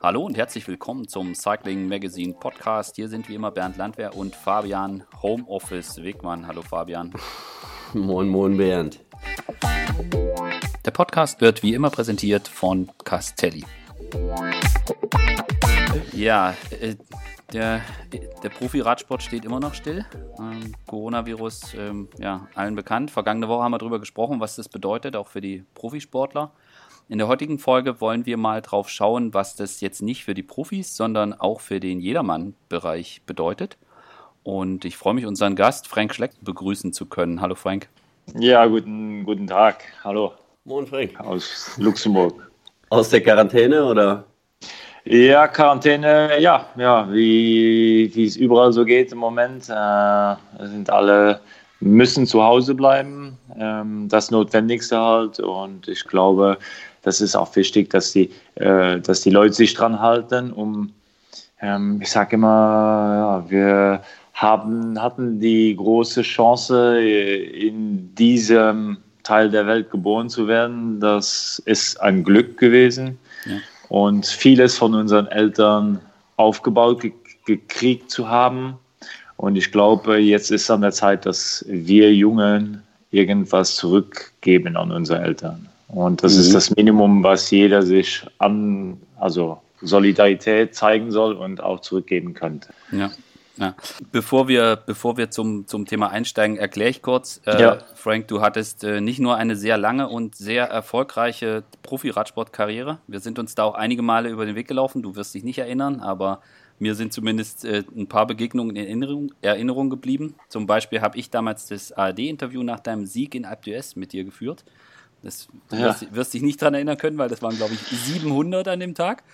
Hallo und herzlich willkommen zum Cycling Magazine Podcast. Hier sind wie immer Bernd Landwehr und Fabian Homeoffice Wegmann. Hallo Fabian. Moin, moin Bernd. Der Podcast wird wie immer präsentiert von Castelli. Ja, äh, der, der Profi-Radsport steht immer noch still. Ähm, Coronavirus, ähm, ja, allen bekannt. Vergangene Woche haben wir darüber gesprochen, was das bedeutet, auch für die Profisportler. In der heutigen Folge wollen wir mal drauf schauen, was das jetzt nicht für die Profis, sondern auch für den Jedermann-Bereich bedeutet. Und ich freue mich, unseren Gast Frank Schleck begrüßen zu können. Hallo Frank. Ja, guten, guten Tag. Hallo. Moin Frank. Aus Luxemburg. Aus der Quarantäne oder? Ja, Quarantäne, ja, ja, wie, wie es überall so geht im Moment. Äh, sind alle müssen zu Hause bleiben, ähm, das Notwendigste halt. Und ich glaube, das ist auch wichtig, dass die, äh, dass die Leute sich dran halten, um, ähm, ich sage immer, ja, wir haben, hatten die große Chance, in diesem Teil der Welt geboren zu werden. Das ist ein Glück gewesen. Ja. Und vieles von unseren Eltern aufgebaut, ge gekriegt zu haben. Und ich glaube, jetzt ist an der Zeit, dass wir Jungen irgendwas zurückgeben an unsere Eltern. Und das mhm. ist das Minimum, was jeder sich an, also Solidarität zeigen soll und auch zurückgeben könnte. Ja. Ja. Bevor wir, bevor wir zum, zum Thema einsteigen, erkläre ich kurz. Äh, ja. Frank, du hattest äh, nicht nur eine sehr lange und sehr erfolgreiche Profi-Radsportkarriere. Wir sind uns da auch einige Male über den Weg gelaufen. Du wirst dich nicht erinnern, aber mir sind zumindest äh, ein paar Begegnungen in Erinnerung, Erinnerung geblieben. Zum Beispiel habe ich damals das ARD-Interview nach deinem Sieg in Alpe d'Huez mit dir geführt. Das ja. wirst, wirst dich nicht daran erinnern können, weil das waren, glaube ich, 700 an dem Tag.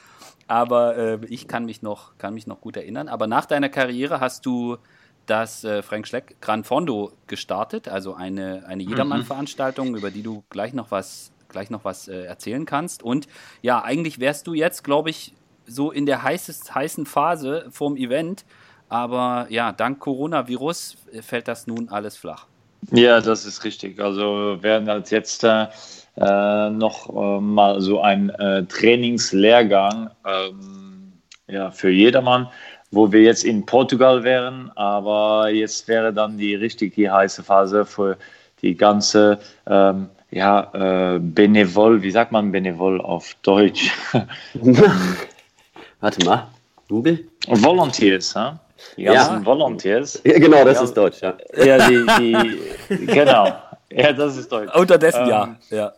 Aber äh, ich kann mich, noch, kann mich noch gut erinnern. Aber nach deiner Karriere hast du das äh, Frank Schleck Gran Fondo gestartet, also eine, eine mhm. Jedermann-Veranstaltung, mhm. über die du gleich noch was, gleich noch was äh, erzählen kannst. Und ja, eigentlich wärst du jetzt, glaube ich, so in der heißest, heißen Phase vom Event. Aber ja, dank Coronavirus fällt das nun alles flach. Ja, das ist richtig. Also werden als jetzt äh, äh, noch äh, mal so ein äh, Trainingslehrgang ähm, ja, für jedermann, wo wir jetzt in Portugal wären, aber jetzt wäre dann die richtig die heiße Phase für die ganze ähm, ja, äh, Benevol, wie sagt man Benevol auf Deutsch? Warte mal, Google? Volunteers, huh? Die ganzen ja. Volunteers. Ja, genau, das ja, ist Deutsch, ja. Ja, die, die, genau. Ja, das ist Deutsch. Unterdessen ähm, ja. ja.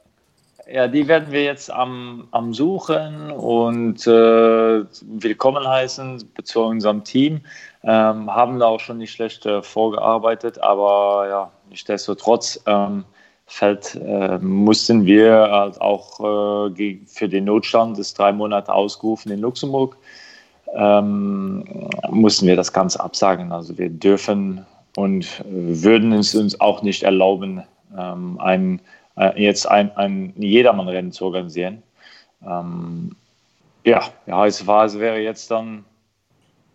Ja, die werden wir jetzt am, am Suchen und äh, willkommen heißen zu unserem Team. Ähm, haben da auch schon nicht schlecht äh, vorgearbeitet, aber ja, nichtsdestotrotz ähm, fällt, äh, mussten wir halt auch äh, für den Notstand des drei Monate ausgerufen in Luxemburg, ähm, mussten wir das Ganze absagen. Also wir dürfen und würden es uns auch nicht erlauben, ähm, einen äh, jetzt ein, ein Jedermann-Rennen zu organisieren. Ähm, ja, die heiße Phase wäre jetzt dann,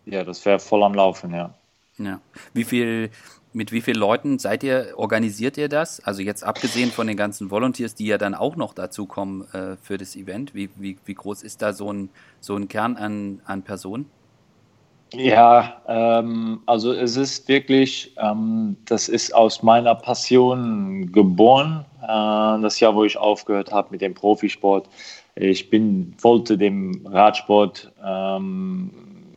ja, das wäre voll am Laufen, ja. Ja. Wie viel, mit wie vielen Leuten seid ihr, organisiert ihr das? Also jetzt abgesehen von den ganzen Volunteers, die ja dann auch noch dazukommen äh, für das Event, wie, wie, wie groß ist da so ein, so ein Kern an, an Personen? Ja, ähm, also es ist wirklich, ähm, das ist aus meiner Passion geboren. Äh, das Jahr, wo ich aufgehört habe mit dem Profisport. Ich bin, wollte dem Radsport, ähm,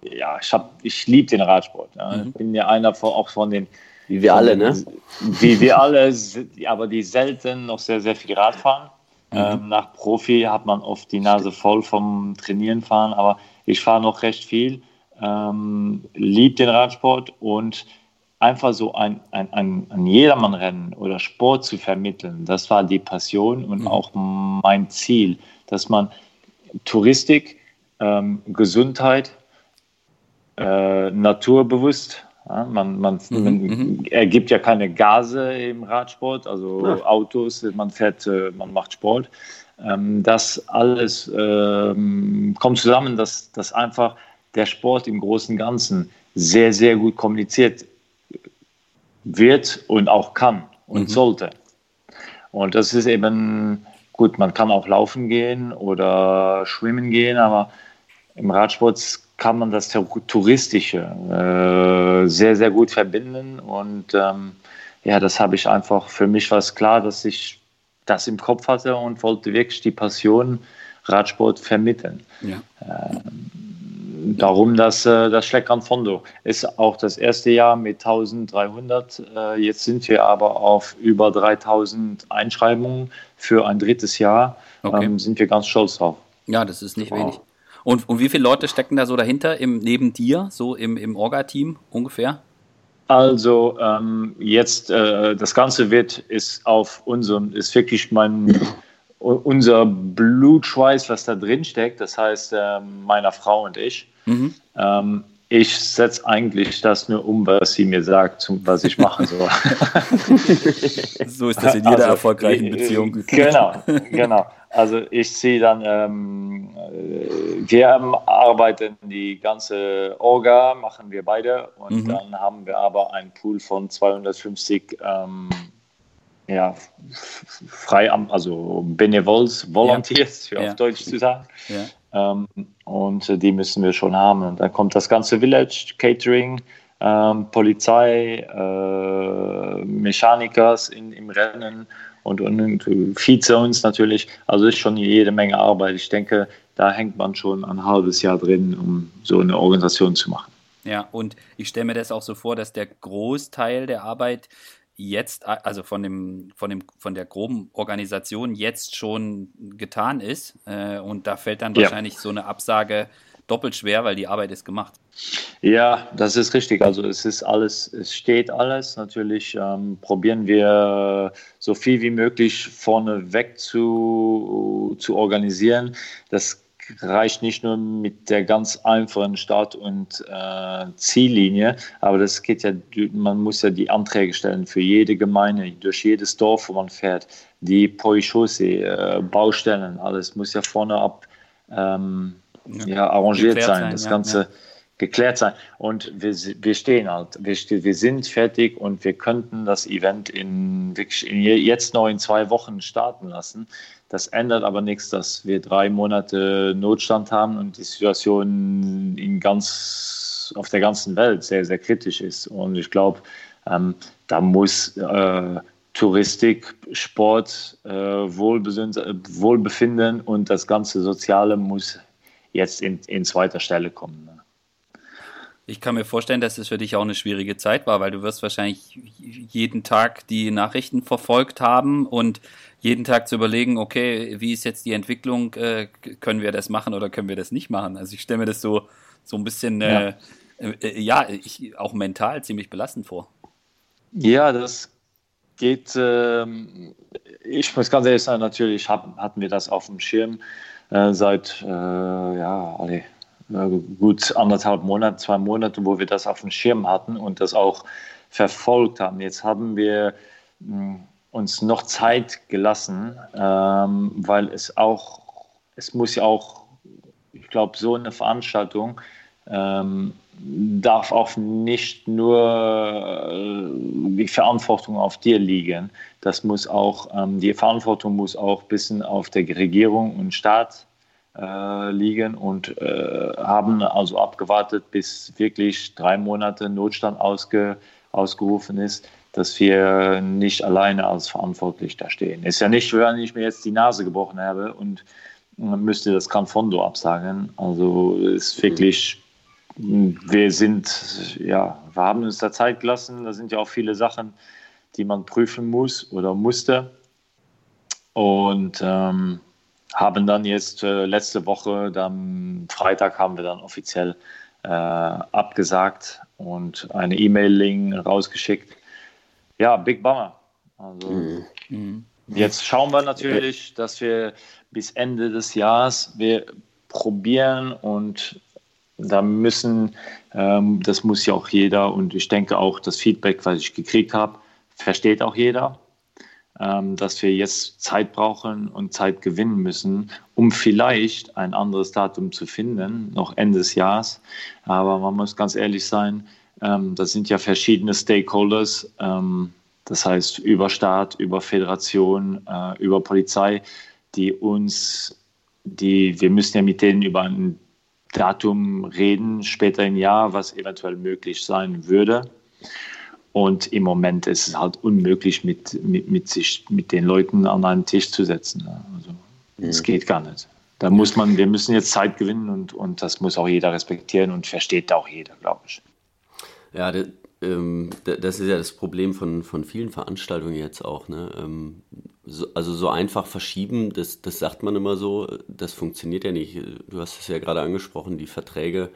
ja, ich, hab, ich liebe den Radsport. Ja. Mhm. Ich bin ja einer von, auch von den. Wie wir alle, ne? Wie wir alle, aber die selten noch sehr, sehr viel Rad fahren. Mhm. Ähm, nach Profi hat man oft die Nase voll vom Trainieren fahren, aber ich fahre noch recht viel ähm, liebt den Radsport und einfach so ein, ein, ein, ein Jedermannrennen oder Sport zu vermitteln, das war die Passion und mhm. auch mein Ziel, dass man Touristik, ähm, Gesundheit, äh, naturbewusst, ja, man, man, mhm. man mhm. ergibt ja keine Gase im Radsport, also ja. Autos, man fährt, äh, man macht Sport. Ähm, das alles ähm, kommt zusammen, dass, dass einfach der Sport im Großen und Ganzen sehr, sehr gut kommuniziert wird und auch kann und mhm. sollte. Und das ist eben gut, man kann auch laufen gehen oder schwimmen gehen, aber im Radsport kann man das Touristische äh, sehr, sehr gut verbinden. Und ähm, ja, das habe ich einfach, für mich war es klar, dass ich das im Kopf hatte und wollte wirklich die Passion Radsport vermitteln. Ja. Ähm, darum das, äh, das Schleckern Fondo ist auch das erste Jahr mit 1300. Äh, jetzt sind wir aber auf über 3000 Einschreibungen für ein drittes Jahr. Okay. Ähm, sind wir ganz stolz drauf. Ja, das ist nicht wow. wenig. Und, und wie viele Leute stecken da so dahinter, im, neben dir, so im, im Orga-Team ungefähr? Also ähm, jetzt äh, das Ganze wird ist auf unserem ist wirklich mein unser Blutschweiß, was da drin steckt. Das heißt äh, meiner Frau und ich. Mhm. Ähm, ich setze eigentlich das nur um, was sie mir sagt, was ich machen soll. so ist das in jeder also, erfolgreichen Beziehung. Genau, genau. Also ich sehe dann, ähm, wir arbeiten die ganze Orga, machen wir beide und mhm. dann haben wir aber einen Pool von 250 ähm, ja, frei, also Benevols, Volunteers, ja. auf Deutsch zu sagen. Ja. Ähm, und die müssen wir schon haben. Und dann kommt das ganze Village, Catering, ähm, Polizei, äh, Mechanikers in, im Rennen und, und, und Feed-Zones natürlich. Also ist schon jede Menge Arbeit. Ich denke, da hängt man schon ein halbes Jahr drin, um so eine Organisation zu machen. Ja, und ich stelle mir das auch so vor, dass der Großteil der Arbeit jetzt, also von dem, von dem, von der groben Organisation jetzt schon getan ist. Äh, und da fällt dann wahrscheinlich ja. so eine Absage doppelt schwer, weil die Arbeit ist gemacht. Ja, das ist richtig. Also es ist alles, es steht alles. Natürlich ähm, probieren wir so viel wie möglich vorne weg zu, zu organisieren. Das reicht nicht nur mit der ganz einfachen Start- und äh, Ziellinie, aber das geht ja, man muss ja die Anträge stellen für jede Gemeinde, durch jedes Dorf, wo man fährt, die Poichaussee, äh, Baustellen, alles muss ja vorne ab ähm, ja, ja, arrangiert sein, sein, das ja, Ganze geklärt sein. Und wir, wir stehen halt, wir, wir sind fertig und wir könnten das Event in, wirklich in, jetzt noch in zwei Wochen starten lassen. Das ändert aber nichts, dass wir drei Monate Notstand haben und die Situation in ganz, auf der ganzen Welt sehr, sehr kritisch ist. Und ich glaube, ähm, da muss äh, Touristik, Sport, äh, Wohlbefinden und das ganze Soziale muss jetzt in, in zweiter Stelle kommen. Ne? Ich kann mir vorstellen, dass es für dich auch eine schwierige Zeit war, weil du wirst wahrscheinlich jeden Tag die Nachrichten verfolgt haben und jeden Tag zu überlegen, okay, wie ist jetzt die Entwicklung, äh, können wir das machen oder können wir das nicht machen? Also ich stelle mir das so, so ein bisschen, äh, ja, äh, ja ich, auch mental ziemlich belastend vor. Ja, das geht, äh, ich muss ganz ehrlich sagen, natürlich hab, hatten wir das auf dem Schirm äh, seit, äh, ja, alle, gut anderthalb Monate, zwei Monate, wo wir das auf dem Schirm hatten und das auch verfolgt haben. Jetzt haben wir mh, hm, uns noch Zeit gelassen, ähm, weil es auch, es muss ja auch, ich glaube, so eine Veranstaltung ähm, darf auch nicht nur äh, die Verantwortung auf dir liegen. Das muss auch, ähm, die Verantwortung muss auch ein bisschen auf der Regierung und Staat äh, liegen und äh, haben also abgewartet, bis wirklich drei Monate Notstand ausge, ausgerufen ist dass wir nicht alleine als verantwortlich da stehen. Ist ja nicht, wenn ich mir jetzt die Nase gebrochen habe und müsste das Gran Fondo absagen. Also ist wirklich, wir sind, ja, wir haben uns da Zeit gelassen. Da sind ja auch viele Sachen, die man prüfen muss oder musste. Und ähm, haben dann jetzt äh, letzte Woche, dann Freitag haben wir dann offiziell äh, abgesagt und eine E-Mail-Link rausgeschickt ja, Big Bummer. Also mhm. mhm. jetzt schauen wir natürlich, dass wir bis Ende des Jahres wir probieren und da müssen, ähm, das muss ja auch jeder und ich denke auch das Feedback, was ich gekriegt habe, versteht auch jeder, dass wir jetzt Zeit brauchen und Zeit gewinnen müssen, um vielleicht ein anderes Datum zu finden, noch Ende des Jahres. Aber man muss ganz ehrlich sein, ähm, das sind ja verschiedene Stakeholders, ähm, das heißt über Staat, über Föderation, äh, über Polizei, die uns, die, wir müssen ja mit denen über einen Datum reden, später im Jahr, was eventuell möglich sein würde. Und im Moment ist es halt unmöglich, mit, mit, mit, sich, mit den Leuten an einen Tisch zu setzen. Also, es mhm. geht gar nicht. Da muss man, wir müssen jetzt Zeit gewinnen und, und das muss auch jeder respektieren und versteht auch jeder, glaube ich. Ja, das, ähm, das ist ja das Problem von, von vielen Veranstaltungen jetzt auch. Ne? Ähm, so, also so einfach verschieben, das, das sagt man immer so, das funktioniert ja nicht. Du hast es ja gerade angesprochen, die Verträge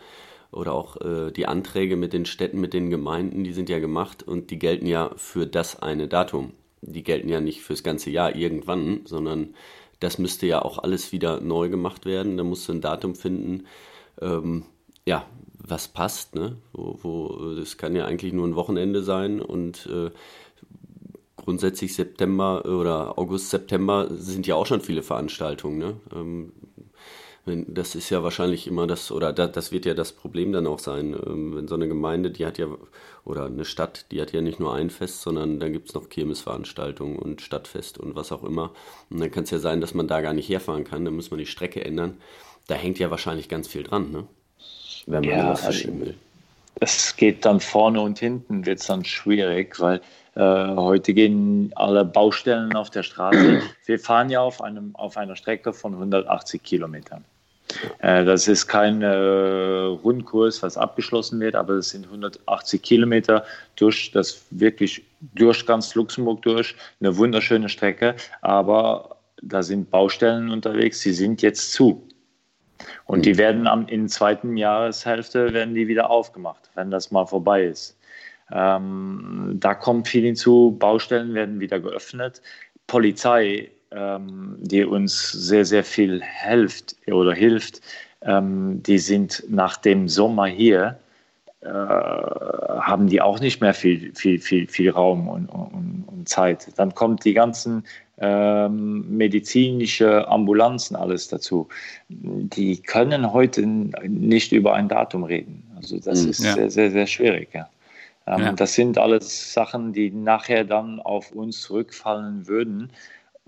oder auch äh, die Anträge mit den Städten, mit den Gemeinden, die sind ja gemacht und die gelten ja für das eine Datum. Die gelten ja nicht fürs ganze Jahr irgendwann, sondern das müsste ja auch alles wieder neu gemacht werden. Da musst du ein Datum finden, ähm, ja, was passt, ne? Wo, wo, das kann ja eigentlich nur ein Wochenende sein und äh, grundsätzlich September oder August, September sind ja auch schon viele Veranstaltungen. Ne? Ähm, das ist ja wahrscheinlich immer das, oder das wird ja das Problem dann auch sein, ähm, wenn so eine Gemeinde, die hat ja, oder eine Stadt, die hat ja nicht nur ein Fest, sondern dann gibt es noch Kirmesveranstaltungen und Stadtfest und was auch immer. Und dann kann es ja sein, dass man da gar nicht herfahren kann, dann muss man die Strecke ändern. Da hängt ja wahrscheinlich ganz viel dran, ne? wenn man ja, was verschieben will. Es geht dann vorne und hinten, wird es dann schwierig, weil äh, heute gehen alle Baustellen auf der Straße. Wir fahren ja auf, einem, auf einer Strecke von 180 Kilometern. Äh, das ist kein äh, Rundkurs, was abgeschlossen wird, aber es sind 180 Kilometer durch das wirklich durch ganz Luxemburg durch. Eine wunderschöne Strecke, aber da sind Baustellen unterwegs, die sind jetzt zu. Und die werden am, in der zweiten Jahreshälfte werden die wieder aufgemacht, wenn das mal vorbei ist. Ähm, da kommt viel hinzu, Baustellen werden wieder geöffnet. Polizei, ähm, die uns sehr, sehr viel hilft oder hilft, ähm, die sind nach dem Sommer hier, äh, haben die auch nicht mehr viel, viel, viel, viel Raum und, und, und Zeit. Dann kommt die ganzen ähm, medizinische Ambulanzen alles dazu. Die können heute nicht über ein Datum reden. Also das mhm, ist ja. sehr, sehr, sehr schwierig. Ja. Ähm, ja. Das sind alles Sachen, die nachher dann auf uns zurückfallen würden.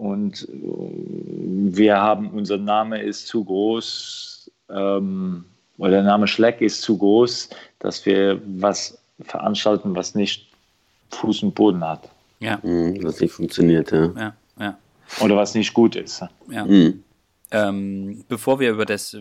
Und äh, wir haben, unser Name ist zu groß, ähm, oder der Name Schleck ist zu groß, dass wir was veranstalten, was nicht Fuß und Boden hat. Ja. Mhm, was nicht funktioniert, ja. ja, ja. Oder was nicht gut ist. Ja. Mhm. Ähm, bevor wir über das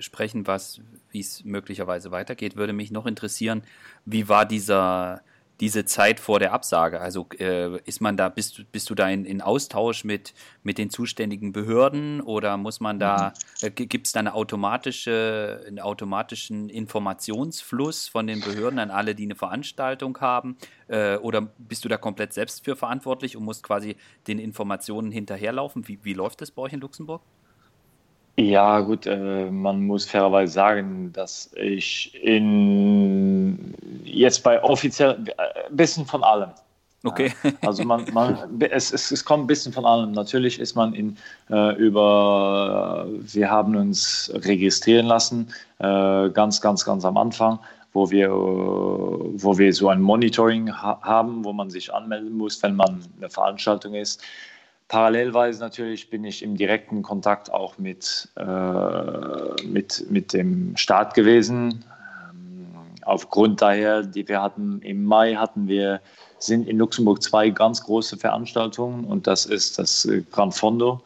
sprechen, was, wie es möglicherweise weitergeht, würde mich noch interessieren, wie war dieser, diese Zeit vor der Absage? Also äh, ist man da, bist, bist du da in, in Austausch mit, mit den zuständigen Behörden oder muss man da, äh, gibt es da eine automatische, einen automatischen Informationsfluss von den Behörden an alle, die eine Veranstaltung haben? Äh, oder bist du da komplett selbst für verantwortlich und musst quasi den Informationen hinterherlaufen? Wie, wie läuft das bei euch in Luxemburg? Ja, gut, äh, man muss fairerweise sagen, dass ich in jetzt bei offiziell ein äh, bisschen von allem. Okay. also man, man es, es, es, kommt ein bisschen von allem. Natürlich ist man in äh, über, wir haben uns registrieren lassen, äh, ganz, ganz, ganz am Anfang, wo wir, wo wir so ein Monitoring ha haben, wo man sich anmelden muss, wenn man eine Veranstaltung ist. Parallelweise natürlich bin ich im direkten Kontakt auch mit, äh, mit, mit dem Staat gewesen. Ähm, aufgrund daher, die wir hatten im Mai hatten wir sind in Luxemburg zwei ganz große Veranstaltungen und das ist das Grand Fondo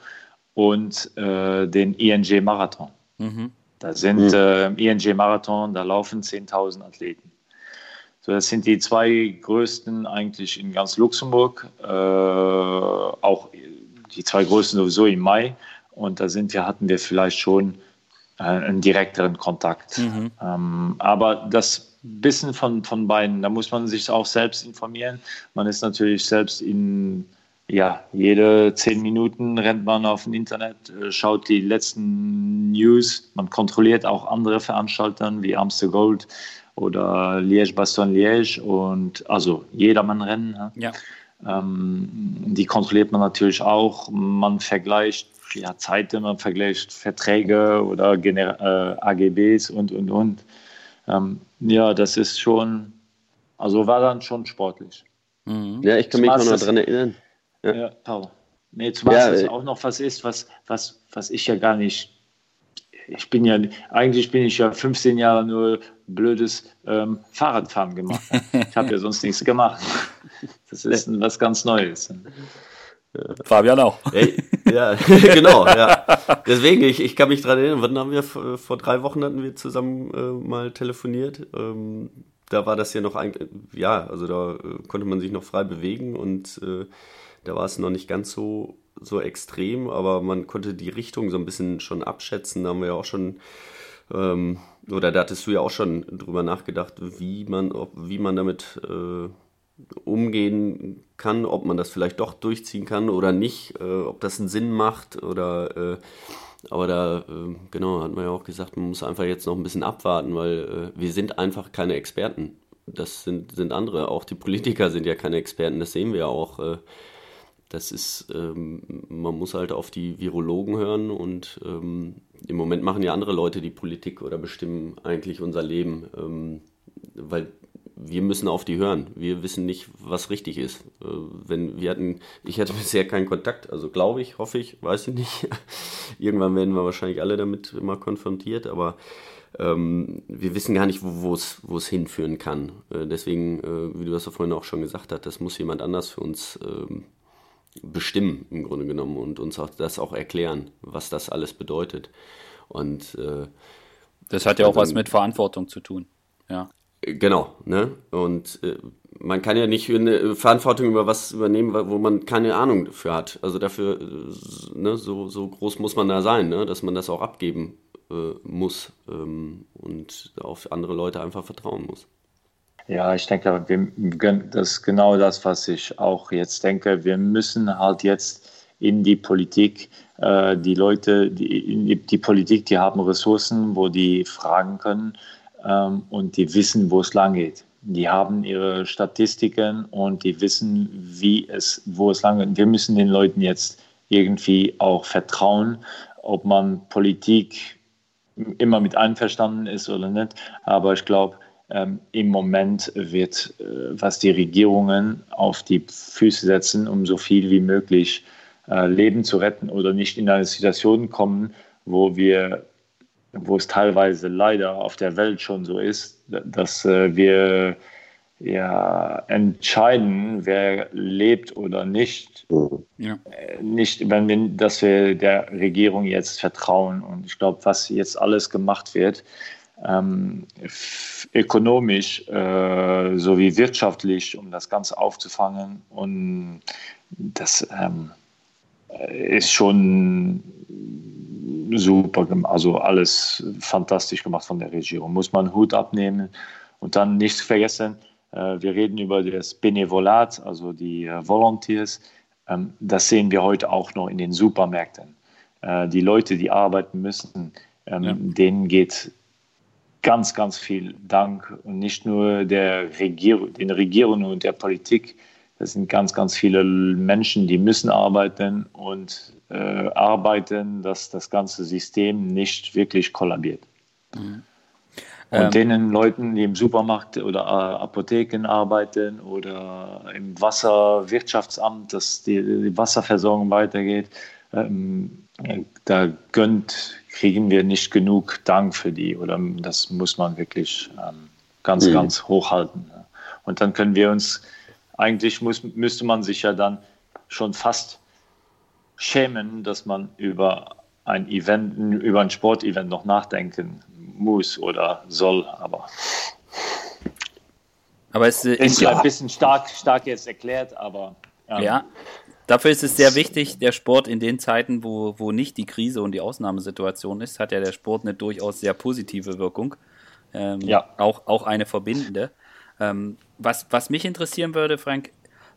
und äh, den ING Marathon. Mhm. Da sind mhm. äh, ING Marathon, da laufen 10.000 Athleten. So, das sind die zwei größten eigentlich in ganz Luxemburg, äh, auch die zwei größten sowieso im Mai. Und da sind wir, hatten wir vielleicht schon äh, einen direkteren Kontakt. Mhm. Ähm, aber das bisschen von, von beiden, da muss man sich auch selbst informieren. Man ist natürlich selbst in, ja, jede zehn Minuten rennt man auf dem Internet, äh, schaut die letzten News. Man kontrolliert auch andere Veranstalter wie Amstel Gold oder Liège-Bastogne-Liège und also Jedermann-Rennen. Ja. Ähm, die kontrolliert man natürlich auch. Man vergleicht ja, Zeiten, man vergleicht Verträge oder Gener äh, AGBs und, und, und. Ähm, ja, das ist schon, also war dann schon sportlich. Mhm. Ja, ich kann mich auch noch daran erinnern. Ja, ja Paul. Nee, zumal ja, das äh, auch noch was ist, was, was, was ich ja gar nicht ich bin ja, eigentlich bin ich ja 15 Jahre nur blödes ähm, Fahrradfahren gemacht. Ich habe ja sonst nichts gemacht. Das ist was ganz Neues. Fabian auch. Ey, ja, genau, ja. Deswegen, ich, ich kann mich dran erinnern, wann haben wir, vor drei Wochen hatten wir zusammen äh, mal telefoniert. Ähm, da war das ja noch ein, ja, also da äh, konnte man sich noch frei bewegen und äh, da war es noch nicht ganz so, so extrem, aber man konnte die Richtung so ein bisschen schon abschätzen. Da haben wir ja auch schon, ähm, oder da hattest du ja auch schon drüber nachgedacht, wie man, ob, wie man damit äh, umgehen kann, ob man das vielleicht doch durchziehen kann oder nicht, äh, ob das einen Sinn macht oder äh, aber da, äh, genau, hat man ja auch gesagt, man muss einfach jetzt noch ein bisschen abwarten, weil äh, wir sind einfach keine Experten. Das sind, sind andere. Auch die Politiker sind ja keine Experten, das sehen wir ja auch. Äh, das ist, ähm, man muss halt auf die Virologen hören und ähm, im Moment machen ja andere Leute die Politik oder bestimmen eigentlich unser Leben, ähm, weil wir müssen auf die hören. Wir wissen nicht, was richtig ist. Äh, wenn wir hatten, ich hatte bisher keinen Kontakt, also glaube ich, hoffe ich, weiß ich nicht. Irgendwann werden wir wahrscheinlich alle damit immer konfrontiert, aber ähm, wir wissen gar nicht, wo es hinführen kann. Äh, deswegen, äh, wie du das ja vorhin auch schon gesagt hast, das muss jemand anders für uns ähm, bestimmen im Grunde genommen und uns auch das auch erklären, was das alles bedeutet. Und äh, das hat ja auch was mit Verantwortung zu tun. Ja. Genau, ne? Und äh, man kann ja nicht eine Verantwortung über was übernehmen, wo man keine Ahnung dafür hat. Also dafür, äh, ne, so, so groß muss man da sein, ne? dass man das auch abgeben äh, muss ähm, und auf andere Leute einfach vertrauen muss. Ja, ich denke, wir, das ist genau das, was ich auch jetzt denke. Wir müssen halt jetzt in die Politik, äh, die Leute, die, die Politik, die haben Ressourcen, wo die fragen können ähm, und die wissen, wo es lang geht. Die haben ihre Statistiken und die wissen, wie es, wo es lang geht. Wir müssen den Leuten jetzt irgendwie auch vertrauen, ob man Politik immer mit einverstanden ist oder nicht. Aber ich glaube, ähm, im Moment wird, äh, was die Regierungen auf die Füße setzen, um so viel wie möglich äh, Leben zu retten oder nicht in eine Situation kommen, wo wir wo es teilweise leider auf der Welt schon so ist, dass äh, wir ja entscheiden, wer lebt oder nicht. Ja. Äh, nicht, wenn wir, dass wir der Regierung jetzt vertrauen. Und ich glaube, was jetzt alles gemacht wird, ähm, ökonomisch äh, sowie wirtschaftlich, um das Ganze aufzufangen. Und das ähm, ist schon super, also alles fantastisch gemacht von der Regierung. Muss man Hut abnehmen und dann nicht vergessen, äh, wir reden über das Benevolat, also die äh, Volunteers. Ähm, das sehen wir heute auch noch in den Supermärkten. Äh, die Leute, die arbeiten müssen, ähm, ja. denen geht ganz, ganz viel Dank und nicht nur der Regierung, den Regierungen und der Politik. Das sind ganz, ganz viele Menschen, die müssen arbeiten und äh, arbeiten, dass das ganze System nicht wirklich kollabiert. Mhm. Und ähm, denen Leuten, die im Supermarkt oder äh, Apotheken arbeiten oder im Wasserwirtschaftsamt, dass die, die Wasserversorgung weitergeht, ähm, da gönnt, kriegen wir nicht genug Dank für die. Oder das muss man wirklich ähm, ganz, mhm. ganz hochhalten. Und dann können wir uns, eigentlich muss, müsste man sich ja dann schon fast schämen, dass man über ein Event, über ein Sportevent noch nachdenken muss oder soll, aber. Aber es ist ja ein bisschen stark, stark jetzt erklärt, aber. Ja. ja. Dafür ist es sehr wichtig, der Sport in den Zeiten, wo, wo nicht die Krise und die Ausnahmesituation ist, hat ja der Sport eine durchaus sehr positive Wirkung. Ähm, ja. Auch, auch eine verbindende. Ähm, was, was mich interessieren würde, Frank,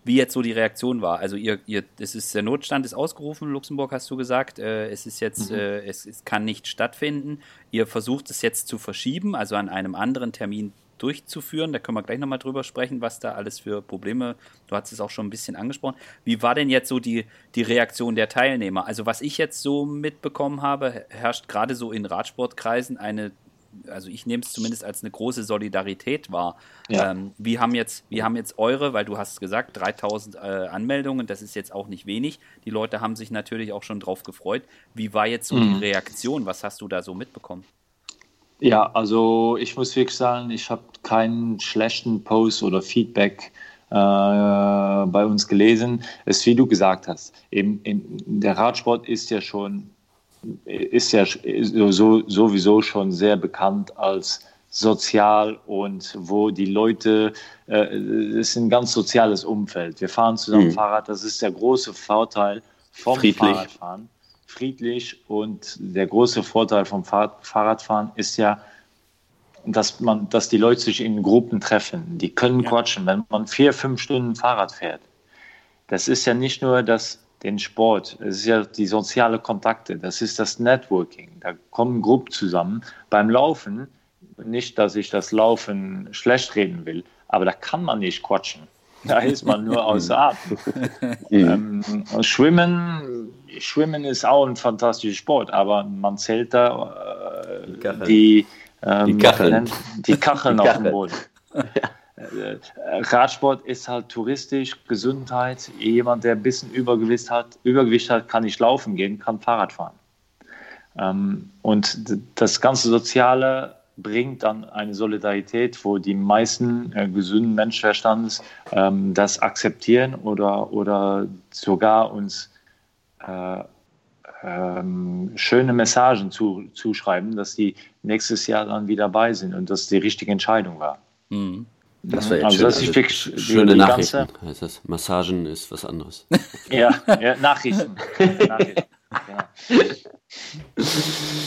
wie jetzt so die Reaktion war. Also ihr, ihr, es ist der Notstand ist ausgerufen, Luxemburg hast du gesagt. Äh, es ist jetzt, mhm. äh, es, es kann nicht stattfinden. Ihr versucht es jetzt zu verschieben, also an einem anderen Termin durchzuführen. Da können wir gleich nochmal drüber sprechen, was da alles für Probleme, du hast es auch schon ein bisschen angesprochen. Wie war denn jetzt so die, die Reaktion der Teilnehmer? Also was ich jetzt so mitbekommen habe, herrscht gerade so in Radsportkreisen eine also ich nehme es zumindest als eine große Solidarität wahr. Ja. Ähm, wie, haben jetzt, wie haben jetzt eure, weil du hast gesagt, 3000 äh, Anmeldungen, das ist jetzt auch nicht wenig. Die Leute haben sich natürlich auch schon drauf gefreut. Wie war jetzt so mhm. die Reaktion? Was hast du da so mitbekommen? Ja, also ich muss wirklich sagen, ich habe keinen schlechten Post oder Feedback äh, bei uns gelesen. Es ist wie du gesagt hast, eben, eben, der Radsport ist ja schon ist ja so, sowieso schon sehr bekannt als sozial und wo die Leute, äh, es ist ein ganz soziales Umfeld. Wir fahren zusammen mhm. Fahrrad, das ist der große Vorteil vom Friedlich. Fahrradfahren. Friedlich und der große Vorteil vom Fahrradfahren ist ja, dass man, dass die Leute sich in Gruppen treffen. Die können ja. quatschen, wenn man vier, fünf Stunden Fahrrad fährt. Das ist ja nicht nur das den Sport, es ist ja die soziale Kontakte, das ist das Networking. Da kommen Gruppen zusammen. Beim Laufen, nicht, dass ich das Laufen schlecht reden will, aber da kann man nicht quatschen. Da ist man nur außer Atem. ähm, Schwimmen, Schwimmen ist auch ein fantastischer Sport, aber man zählt da äh, die, ähm, die Kacheln, die Kacheln auf dem Boden. Ja. Äh, Radsport ist halt touristisch, Gesundheit. Jemand, der ein bisschen Übergewicht hat, Übergewicht hat, kann nicht laufen gehen, kann Fahrrad fahren. Ähm, und das ganze Soziale bringt dann eine Solidarität, wo die meisten äh, gesunden Menschenverstandes ähm, das akzeptieren oder, oder sogar uns äh, ähm, schöne Messagen zu, zuschreiben, dass die nächstes Jahr dann wieder dabei sind und das die richtige Entscheidung war. Mhm. Das war jetzt also schön, das ist wirklich also schöne die, Nachrichten. Ganze... Heißt das. Massagen ist was anderes. ja, ja, Nachrichten. Nachrichten. Genau.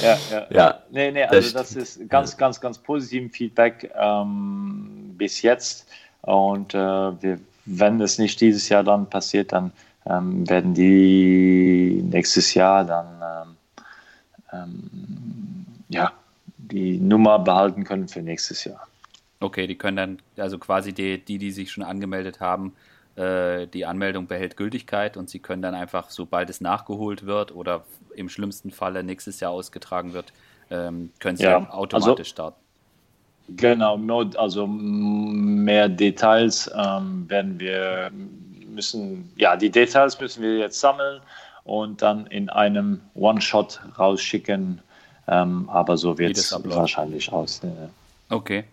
Ja, ja. ja. Nee, nee, also das, das ist ganz, ganz, ganz positiven Feedback ähm, bis jetzt. Und äh, wir, wenn es nicht dieses Jahr dann passiert, dann ähm, werden die nächstes Jahr dann ähm, ähm ja, die Nummer behalten können für nächstes Jahr. Okay, die können dann, also quasi die, die, die sich schon angemeldet haben, äh, die Anmeldung behält Gültigkeit und sie können dann einfach, sobald es nachgeholt wird oder im schlimmsten Falle nächstes Jahr ausgetragen wird, ähm, können sie ja, automatisch also, starten. Genau, also mehr Details ähm, werden wir müssen, ja, die Details müssen wir jetzt sammeln und dann in einem One-Shot rausschicken. Ähm, aber so wird es wahrscheinlich aus. Äh, okay.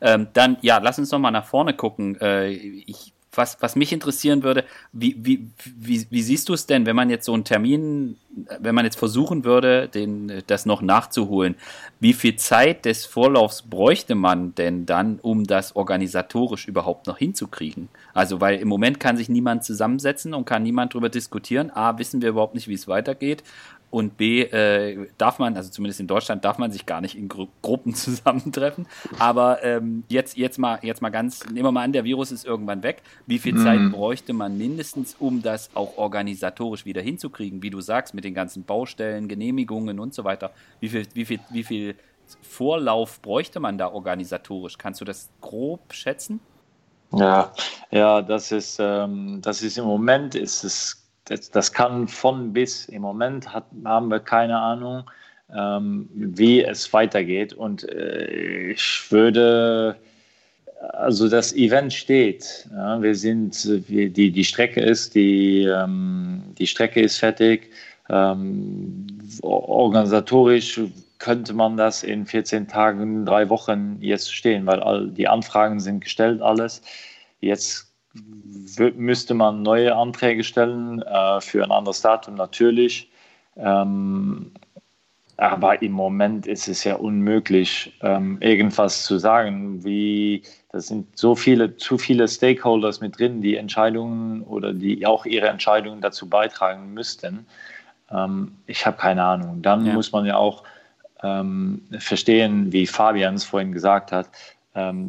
Ähm, dann, ja, lass uns noch mal nach vorne gucken. Äh, ich, was, was mich interessieren würde, wie, wie, wie, wie siehst du es denn, wenn man jetzt so einen Termin, wenn man jetzt versuchen würde, den, das noch nachzuholen, wie viel Zeit des Vorlaufs bräuchte man denn dann, um das organisatorisch überhaupt noch hinzukriegen? Also, weil im Moment kann sich niemand zusammensetzen und kann niemand darüber diskutieren. A, wissen wir überhaupt nicht, wie es weitergeht und B, äh, darf man, also zumindest in Deutschland, darf man sich gar nicht in Gru Gruppen zusammentreffen. Aber ähm, jetzt, jetzt, mal, jetzt mal ganz, nehmen wir mal an, der Virus ist irgendwann weg. Wie viel Zeit mhm. bräuchte man mindestens, um das auch organisatorisch wieder hinzukriegen? Wie du sagst, mit den ganzen Baustellen, Genehmigungen und so weiter. Wie viel, wie viel, wie viel Vorlauf bräuchte man da organisatorisch? Kannst du das grob schätzen? Ja, ja, das ist, ähm, das ist im Moment ist es das, das kann von bis. Im Moment hat, haben wir keine Ahnung, ähm, wie es weitergeht. Und äh, ich würde, also das Event steht. Ja, wir sind, wir, die, die Strecke ist, die, ähm, die Strecke ist fertig. Ähm, organisatorisch könnte man das in 14 Tagen, drei Wochen jetzt stehen, weil all die Anfragen sind gestellt, alles. Jetzt müsste man neue Anträge stellen äh, für ein anderes Datum natürlich. Ähm, aber im Moment ist es ja unmöglich, ähm, irgendwas zu sagen. Wie, da sind so viele, zu viele Stakeholders mit drin, die Entscheidungen oder die auch ihre Entscheidungen dazu beitragen müssten. Ähm, ich habe keine Ahnung. Dann ja. muss man ja auch ähm, verstehen, wie Fabian es vorhin gesagt hat,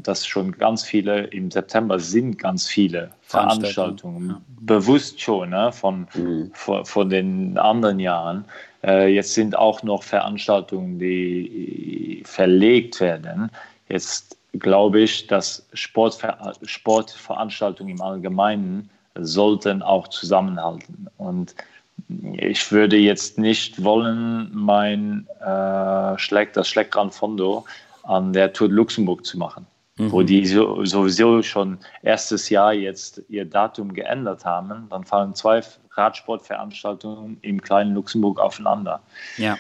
dass schon ganz viele, im September sind ganz viele Veranstaltungen, ja. bewusst schon ne, von, mhm. von, von, den anderen Jahren. Äh, jetzt sind auch noch Veranstaltungen, die verlegt werden. Jetzt glaube ich, dass Sportver Sportveranstaltungen im Allgemeinen sollten auch zusammenhalten. Und ich würde jetzt nicht wollen, mein äh, Schleck, das Schleckrand Fondo an der Tour de Luxemburg zu machen. Mhm. Wo die so, sowieso schon erstes Jahr jetzt ihr Datum geändert haben, dann fallen zwei Radsportveranstaltungen im kleinen Luxemburg aufeinander. Ja.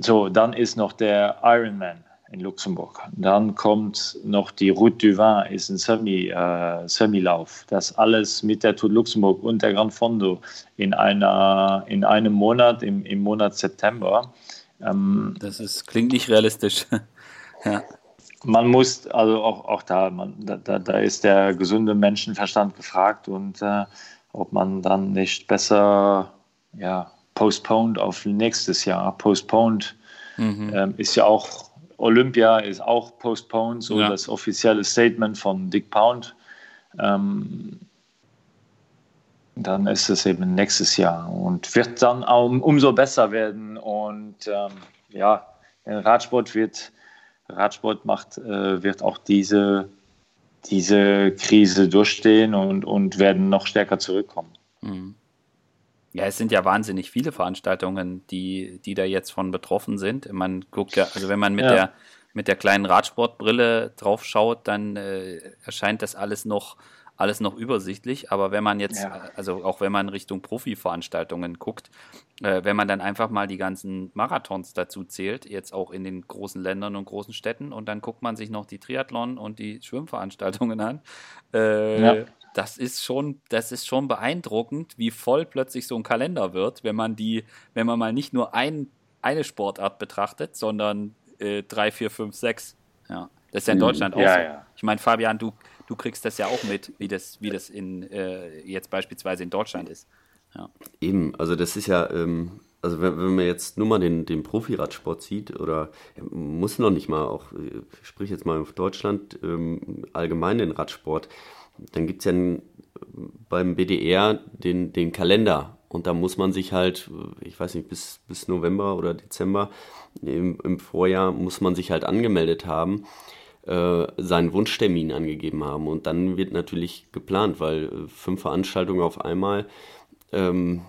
So, dann ist noch der Ironman in Luxemburg. Dann kommt noch die Route du Vin, ist ein Semi, äh, Semilauf. Das alles mit der Tour Luxemburg und der Gran Fondo in, einer, in einem Monat, im, im Monat September. Ähm, das ist, klingt nicht realistisch. ja. Man muss, also auch, auch da, man, da, da ist der gesunde Menschenverstand gefragt und äh, ob man dann nicht besser ja, postponed auf nächstes Jahr. Postponed mhm. ähm, ist ja auch, Olympia ist auch postponed, so ja. das offizielle Statement von Dick Pound. Ähm, dann ist es eben nächstes Jahr und wird dann auch umso besser werden. Und ähm, ja, Radsport wird, Radsport macht, äh, wird auch diese, diese Krise durchstehen und, und werden noch stärker zurückkommen. Mhm. Ja, es sind ja wahnsinnig viele Veranstaltungen, die, die da jetzt von betroffen sind. Man guckt ja, also wenn man mit ja. der mit der kleinen Radsportbrille drauf schaut, dann äh, erscheint das alles noch alles noch übersichtlich. Aber wenn man jetzt, ja. also auch wenn man Richtung Profi-Veranstaltungen guckt, äh, wenn man dann einfach mal die ganzen Marathons dazu zählt, jetzt auch in den großen Ländern und großen Städten, und dann guckt man sich noch die Triathlon und die Schwimmveranstaltungen an, äh, ja das ist schon, das ist schon beeindruckend, wie voll plötzlich so ein Kalender wird, wenn man die, wenn man mal nicht nur ein, eine Sportart betrachtet, sondern äh, drei, vier, fünf, sechs. Ja, das ist ja in mhm. Deutschland auch ja, so. Ja. Ich meine, Fabian, du, du kriegst das ja auch mit, wie das, wie das in äh, jetzt beispielsweise in Deutschland ist. Ja. Eben, also das ist ja, ähm, also wenn, wenn, man jetzt nur mal den, den Profiradsport sieht, oder muss noch nicht mal auch, ich spreche jetzt mal auf Deutschland, ähm, allgemein den Radsport, dann gibt es ja beim BDR den, den Kalender. Und da muss man sich halt, ich weiß nicht, bis, bis November oder Dezember im, im Vorjahr muss man sich halt angemeldet haben, äh, seinen Wunschtermin angegeben haben. Und dann wird natürlich geplant, weil äh, fünf Veranstaltungen auf einmal ähm,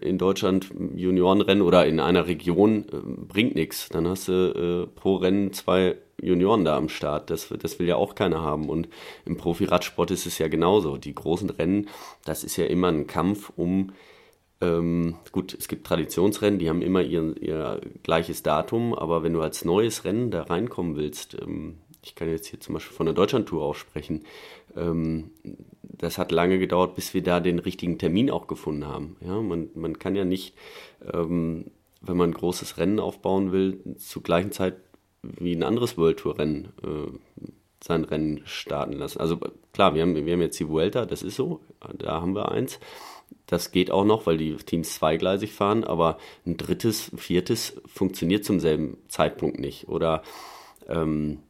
in Deutschland Juniorenrennen oder in einer Region äh, bringt nichts. Dann hast du äh, pro Rennen zwei Junioren da am Start. Das, das will ja auch keiner haben. Und im Profi-Radsport ist es ja genauso. Die großen Rennen, das ist ja immer ein Kampf um. Ähm, gut, es gibt Traditionsrennen, die haben immer ihr, ihr gleiches Datum, aber wenn du als neues Rennen da reinkommen willst, ähm, ich kann jetzt hier zum Beispiel von der Deutschlandtour auch sprechen, ähm, das hat lange gedauert, bis wir da den richtigen Termin auch gefunden haben. Ja, man, man kann ja nicht, ähm, wenn man ein großes Rennen aufbauen will, zur gleichen Zeit wie ein anderes World Tour Rennen äh, sein Rennen starten lassen. Also klar, wir haben, wir haben jetzt die Vuelta, das ist so, da haben wir eins. Das geht auch noch, weil die Teams zweigleisig fahren, aber ein drittes, viertes funktioniert zum selben Zeitpunkt nicht. Oder ähm,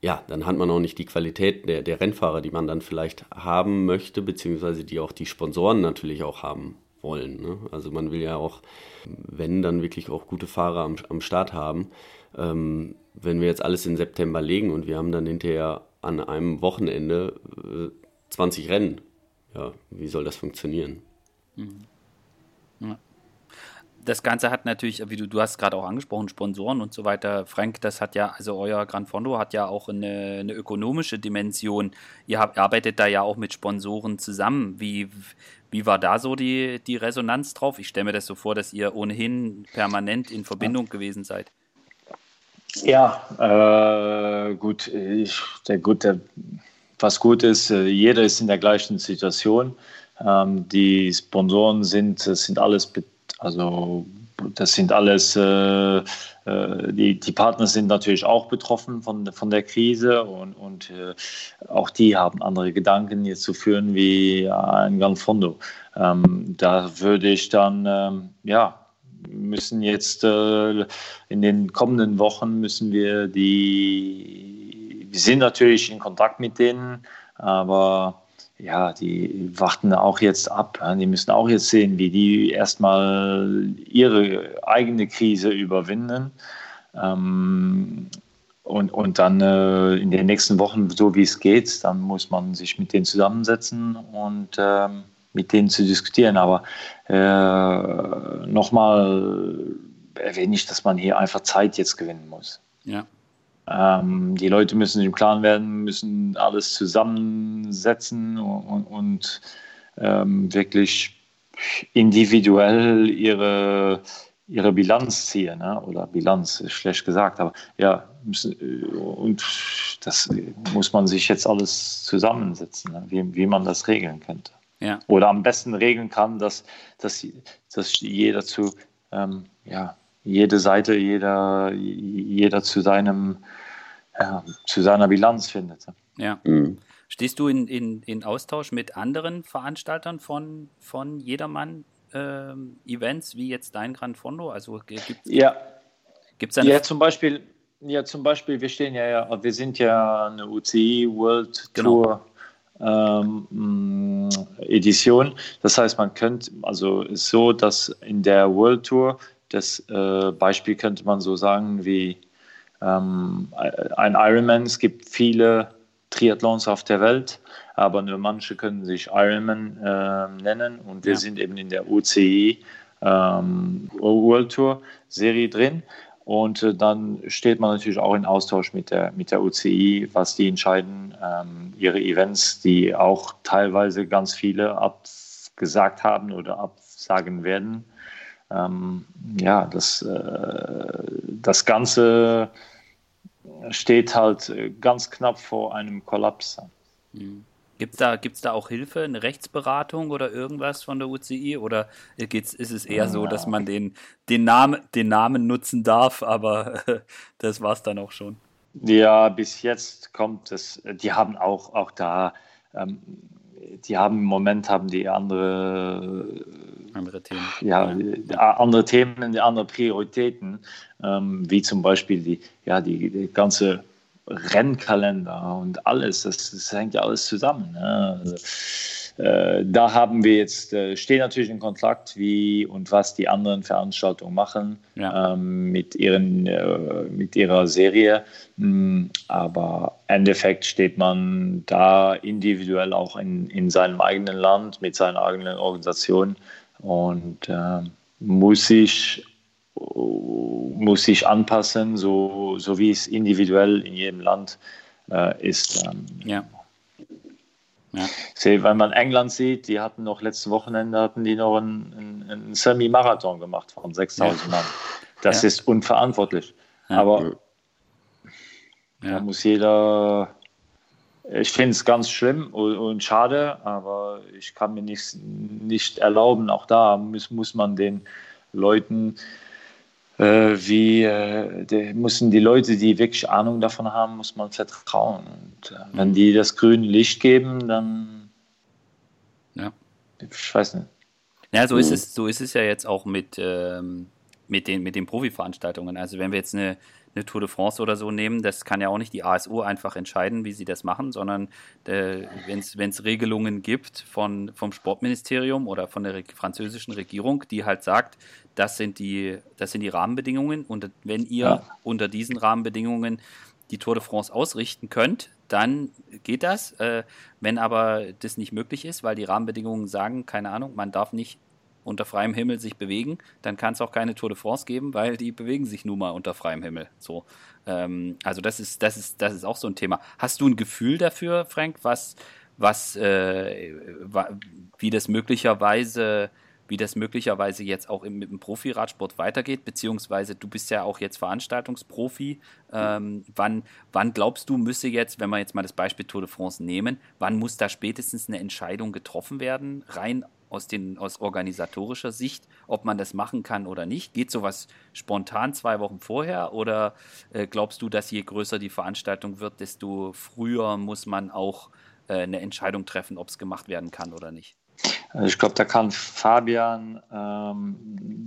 ja, dann hat man auch nicht die Qualität der, der Rennfahrer, die man dann vielleicht haben möchte, beziehungsweise die auch die Sponsoren natürlich auch haben wollen. Ne? Also man will ja auch, wenn dann wirklich auch gute Fahrer am, am Start haben. Ähm, wenn wir jetzt alles in September legen und wir haben dann hinterher an einem Wochenende äh, 20 Rennen, ja, wie soll das funktionieren? Mhm. Ja das Ganze hat natürlich, wie du, du hast gerade auch angesprochen, Sponsoren und so weiter. Frank, das hat ja, also euer Gran Fondo hat ja auch eine, eine ökonomische Dimension. Ihr habt, arbeitet da ja auch mit Sponsoren zusammen. Wie, wie war da so die, die Resonanz drauf? Ich stelle mir das so vor, dass ihr ohnehin permanent in Verbindung gewesen seid. Ja, äh, gut, ich, der, gut der, was gut ist, äh, jeder ist in der gleichen Situation. Ähm, die Sponsoren sind, sind alles also das sind alles, äh, äh, die, die Partner sind natürlich auch betroffen von, von der Krise und, und äh, auch die haben andere Gedanken jetzt zu führen wie ein Ganfondo. Ähm, da würde ich dann, ähm, ja, müssen jetzt äh, in den kommenden Wochen müssen wir die, wir sind natürlich in Kontakt mit denen, aber ja, die warten auch jetzt ab. Die müssen auch jetzt sehen, wie die erstmal ihre eigene Krise überwinden. Ähm, und, und dann äh, in den nächsten Wochen, so wie es geht, dann muss man sich mit denen zusammensetzen und ähm, mit denen zu diskutieren. Aber äh, nochmal erwähne ich, dass man hier einfach Zeit jetzt gewinnen muss. Ja. Ähm, die Leute müssen sich im Klaren werden, müssen alles zusammensetzen und, und ähm, wirklich individuell ihre, ihre Bilanz ziehen. Ne? Oder Bilanz ist schlecht gesagt, aber ja, müssen, und das muss man sich jetzt alles zusammensetzen, ne? wie, wie man das regeln könnte. Ja. Oder am besten regeln kann, dass, dass, dass jeder zu, ähm, ja, jede Seite, jeder, jeder zu seinem ja, zu seiner Bilanz findet. Ja. Mhm. Stehst du in, in, in Austausch mit anderen Veranstaltern von, von Jedermann äh, Events, wie jetzt dein Gran Fondo? Also gibt ja. Gibt's ja, zum Beispiel, ja, zum Beispiel, wir stehen ja, ja wir sind ja eine UCI World genau. Tour ähm, mm, Edition. Das heißt, man könnte, also ist so, dass in der World Tour, das äh, Beispiel könnte man so sagen wie ähm, ein Ironman, es gibt viele Triathlons auf der Welt, aber nur manche können sich Ironman äh, nennen und wir ja. sind eben in der UCI ähm, World Tour Serie drin. Und äh, dann steht man natürlich auch in Austausch mit der, mit der UCI, was die entscheiden. Ähm, ihre Events, die auch teilweise ganz viele abgesagt haben oder absagen werden. Ähm, ja, das, äh, das Ganze steht halt äh, ganz knapp vor einem Kollaps. Mhm. Gibt es da, gibt's da auch Hilfe, eine Rechtsberatung oder irgendwas von der UCI? Oder geht's, ist es eher so, dass man den, den, Namen, den Namen nutzen darf, aber das war es dann auch schon? Ja, bis jetzt kommt es, die haben auch, auch da, ähm, die haben im Moment haben die andere andere Themen. Ja, ja. andere Themen, andere Prioritäten, ähm, wie zum Beispiel die, ja, die, die, ganze Rennkalender und alles, das, das hängt ja alles zusammen. Ne? Also, äh, da haben wir jetzt, äh, stehen natürlich in Kontakt, wie und was die anderen Veranstaltungen machen ja. ähm, mit, ihren, äh, mit ihrer Serie. Mhm, aber im Endeffekt steht man da individuell auch in, in seinem eigenen Land mit seiner eigenen Organisation und äh, muss sich muss sich anpassen, so, so wie es individuell in jedem Land äh, ist. Ähm, ja. Ja. Sehe, wenn man England sieht, die hatten noch letztes Wochenende hatten die noch einen, einen Semi-Marathon gemacht von 6000 ja. Mann. Das ja. ist unverantwortlich. Aber da muss jeder ich finde es ganz schlimm und, und, schade, aber ich kann mir nicht, nicht erlauben, auch da muss, muss man den Leuten, äh, wie, äh, die, müssen die Leute, die wirklich Ahnung davon haben, muss man vertrauen. Und äh, wenn mhm. die das grüne Licht geben, dann. Ja. Ich weiß nicht. Ja, so ist es, so ist es ja jetzt auch mit, ähm, mit den, mit den Profi-Veranstaltungen. Also wenn wir jetzt eine eine Tour de France oder so nehmen, das kann ja auch nicht die ASO einfach entscheiden, wie sie das machen, sondern äh, wenn es Regelungen gibt von, vom Sportministerium oder von der französischen Regierung, die halt sagt, das sind die, das sind die Rahmenbedingungen und wenn ihr ja. unter diesen Rahmenbedingungen die Tour de France ausrichten könnt, dann geht das. Äh, wenn aber das nicht möglich ist, weil die Rahmenbedingungen sagen, keine Ahnung, man darf nicht unter freiem Himmel sich bewegen, dann kann es auch keine Tour de France geben, weil die bewegen sich nun mal unter freiem Himmel. So, ähm, also das ist, das ist, das ist auch so ein Thema. Hast du ein Gefühl dafür, Frank, was, was, äh, wie das möglicherweise, wie das möglicherweise jetzt auch im, mit dem Profiradsport weitergeht, beziehungsweise du bist ja auch jetzt Veranstaltungsprofi. Ähm, wann, wann glaubst du, müsse jetzt, wenn wir jetzt mal das Beispiel Tour de France nehmen, wann muss da spätestens eine Entscheidung getroffen werden, rein aus, den, aus organisatorischer Sicht, ob man das machen kann oder nicht? Geht sowas spontan zwei Wochen vorher oder äh, glaubst du, dass je größer die Veranstaltung wird, desto früher muss man auch äh, eine Entscheidung treffen, ob es gemacht werden kann oder nicht? Also ich glaube, da kann Fabian, ähm,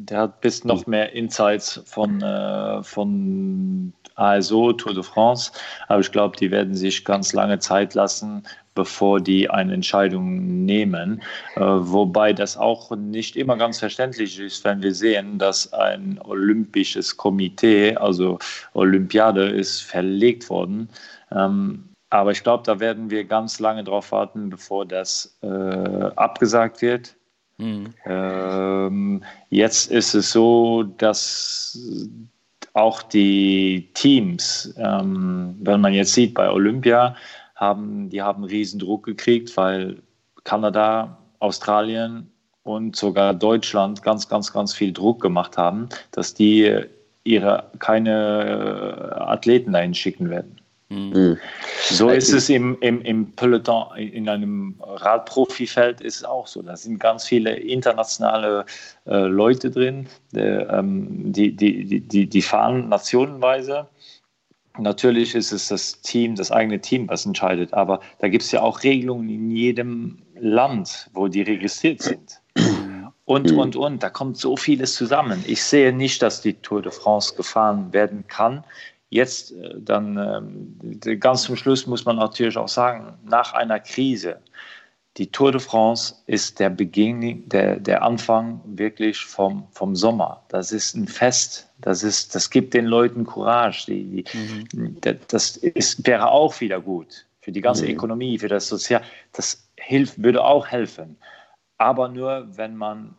der hat bis noch mehr Insights von, äh, von ASO, Tour de France, aber ich glaube, die werden sich ganz lange Zeit lassen, bevor die eine Entscheidung nehmen. Äh, wobei das auch nicht immer ganz verständlich ist, wenn wir sehen, dass ein olympisches Komitee, also Olympiade, ist verlegt worden. Ähm, aber ich glaube, da werden wir ganz lange drauf warten, bevor das äh, abgesagt wird. Mhm. Ähm, jetzt ist es so, dass auch die Teams, ähm, wenn man jetzt sieht bei Olympia, haben, die haben riesen Druck gekriegt, weil Kanada, Australien und sogar Deutschland ganz, ganz, ganz viel Druck gemacht haben, dass die ihre keine äh, Athleten dahin schicken werden. Mhm. So ist es im, im, im Peloton, in einem Radprofifeld ist es auch so. Da sind ganz viele internationale äh, Leute drin, der, ähm, die, die, die, die fahren nationenweise. Natürlich ist es das Team, das eigene Team, was entscheidet, aber da gibt es ja auch Regelungen in jedem Land, wo die registriert sind. Und, mhm. und, und, da kommt so vieles zusammen. Ich sehe nicht, dass die Tour de France gefahren werden kann. Jetzt äh, dann ähm, ganz zum Schluss muss man natürlich auch sagen, nach einer Krise, die Tour de France ist der Beginn, der, der Anfang wirklich vom, vom Sommer. Das ist ein Fest. Das, ist, das gibt den Leuten Courage. Die, die, mhm. Das ist, wäre auch wieder gut für die ganze mhm. Ökonomie, für das Sozial. Das hilft, würde auch helfen. Aber nur, wenn man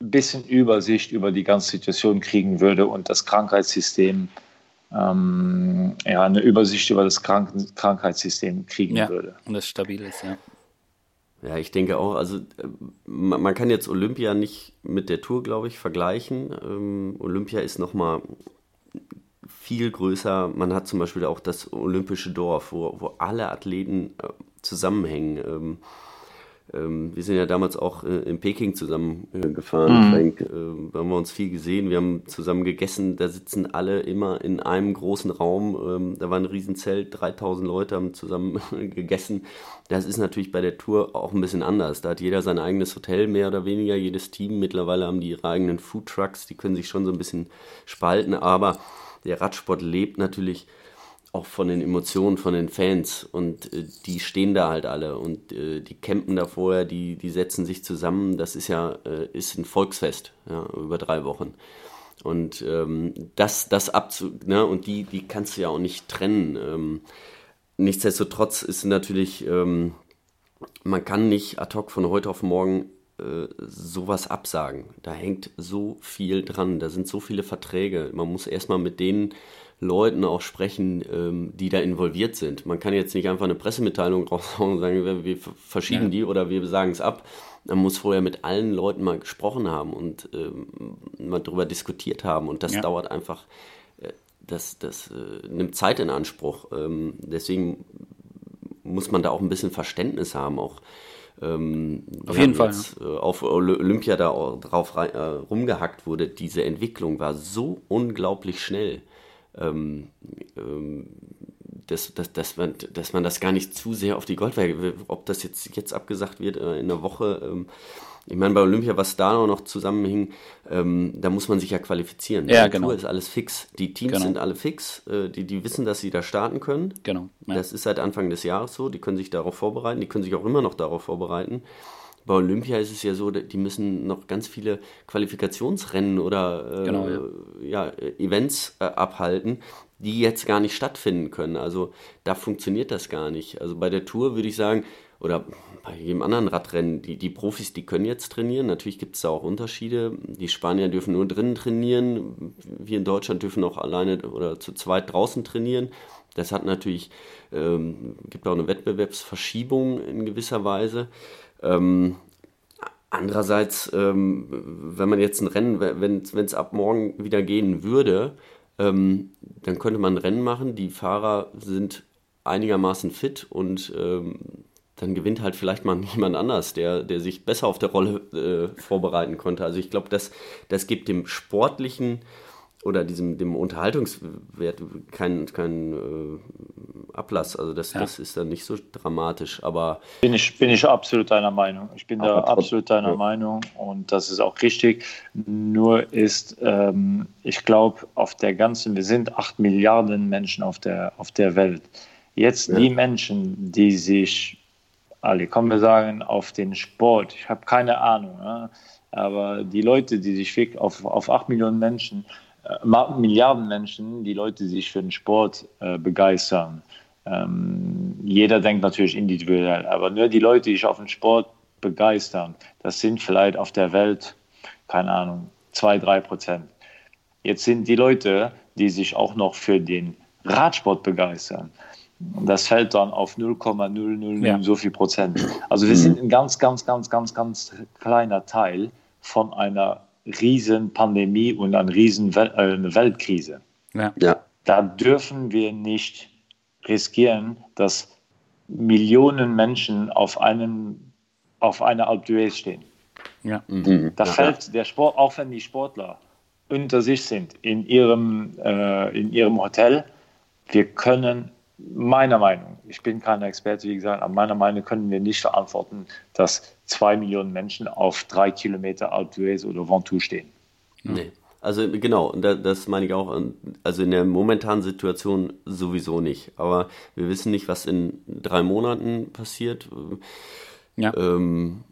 ein bisschen Übersicht über die ganze Situation kriegen würde und das Krankheitssystem ähm, ja, eine Übersicht über das Kranken Krankheitssystem kriegen ja, würde. Und das stabil ist, ja. Ja, ich denke auch, also man kann jetzt Olympia nicht mit der Tour, glaube ich, vergleichen. Ähm, Olympia ist nochmal viel größer. Man hat zum Beispiel auch das Olympische Dorf, wo, wo alle Athleten äh, zusammenhängen. Ähm, ähm, wir sind ja damals auch äh, in Peking zusammen äh, gefahren, mhm. Frank. Äh, da haben wir uns viel gesehen. Wir haben zusammen gegessen. Da sitzen alle immer in einem großen Raum. Ähm, da war ein Riesenzelt, 3000 Leute haben zusammen gegessen. Das ist natürlich bei der Tour auch ein bisschen anders. Da hat jeder sein eigenes Hotel, mehr oder weniger, jedes Team. Mittlerweile haben die ihre eigenen Foodtrucks, die können sich schon so ein bisschen spalten. Aber der Radsport lebt natürlich auch von den Emotionen von den Fans und äh, die stehen da halt alle und äh, die campen da vorher, die, die setzen sich zusammen. Das ist ja äh, ist ein Volksfest ja, über drei Wochen. Und ähm, das, das abzu, ne, und die, die kannst du ja auch nicht trennen. Ähm, nichtsdestotrotz ist natürlich, ähm, man kann nicht ad hoc von heute auf morgen äh, sowas absagen. Da hängt so viel dran, da sind so viele Verträge. Man muss erstmal mit denen Leuten auch sprechen, ähm, die da involviert sind. Man kann jetzt nicht einfach eine Pressemitteilung raushauen und sagen, wir verschieben ja. die oder wir sagen es ab. Man muss vorher mit allen Leuten mal gesprochen haben und ähm, mal darüber diskutiert haben. Und das ja. dauert einfach, äh, das, das äh, nimmt Zeit in Anspruch. Ähm, deswegen muss man da auch ein bisschen Verständnis haben, auch ähm, auf jeden Fall. Jetzt, äh, auf Olympia da drauf äh, rumgehackt wurde, diese Entwicklung war so unglaublich schnell ähm, ähm, dass, dass, dass, man, dass man das gar nicht zu sehr auf die Goldwaage, ob das jetzt, jetzt abgesagt wird äh, in einer Woche. Ich meine, bei Olympia, was da noch zusammenhing, ähm, da muss man sich ja qualifizieren. Ja, die genau. Tour ist alles fix. Die Teams genau. sind alle fix. Äh, die, die wissen, dass sie da starten können. Genau. Ja. Das ist seit Anfang des Jahres so. Die können sich darauf vorbereiten. Die können sich auch immer noch darauf vorbereiten. Bei Olympia ist es ja so, die müssen noch ganz viele Qualifikationsrennen oder äh, genau, ja. ja. Events äh, abhalten, die jetzt gar nicht stattfinden können. Also da funktioniert das gar nicht. Also bei der Tour würde ich sagen, oder bei jedem anderen Radrennen, die, die Profis, die können jetzt trainieren. Natürlich gibt es da auch Unterschiede. Die Spanier dürfen nur drinnen trainieren. Wir in Deutschland dürfen auch alleine oder zu zweit draußen trainieren. Das hat natürlich, ähm, gibt auch eine Wettbewerbsverschiebung in gewisser Weise. Ähm, andererseits, ähm, wenn man jetzt ein Rennen, wenn es ab morgen wieder gehen würde, ähm, dann könnte man ein Rennen machen. Die Fahrer sind einigermaßen fit und ähm, dann gewinnt halt vielleicht mal jemand anders, der, der sich besser auf der Rolle äh, vorbereiten konnte. Also ich glaube, das, das gibt dem sportlichen oder diesem dem Unterhaltungswert keinen kein, äh, Ablass. Also das, ja. das ist dann nicht so dramatisch. Aber bin ich, bin ich absolut deiner Meinung. Ich bin da absolut deiner ja. Meinung und das ist auch richtig. Nur ist, ähm, ich glaube, auf der ganzen, wir sind acht Milliarden Menschen auf der, auf der Welt. Jetzt ja. die Menschen, die sich, alle kommen wir sagen, auf den Sport, ich habe keine Ahnung, ja, aber die Leute, die sich auf, auf acht Millionen Menschen Milliarden Menschen, die Leute, die sich für den Sport äh, begeistern. Ähm, jeder denkt natürlich individuell, aber nur die Leute, die sich auf den Sport begeistern, das sind vielleicht auf der Welt, keine Ahnung, zwei, drei Prozent. Jetzt sind die Leute, die sich auch noch für den Radsport begeistern. Das fällt dann auf 0,000 ja. so viel Prozent. Also wir sind ein ganz, ganz, ganz, ganz, ganz kleiner Teil von einer riesen Pandemie und einer riesen Wel äh, Weltkrise. Ja. ja. Da dürfen wir nicht riskieren, dass Millionen Menschen auf einem auf einer Alpe d'Huez stehen. Ja. Mhm. Da fällt der Sport, auch wenn die Sportler unter sich sind in ihrem, äh, in ihrem Hotel, wir können meiner Meinung, ich bin kein Experte, wie gesagt, aber meiner Meinung können wir nicht verantworten, dass zwei Millionen Menschen auf drei Kilometer Alpe d'Huez oder Ventoux stehen. Nee. Also genau, das meine ich auch. Also in der momentanen Situation sowieso nicht. Aber wir wissen nicht, was in drei Monaten passiert. Ja. Ähm,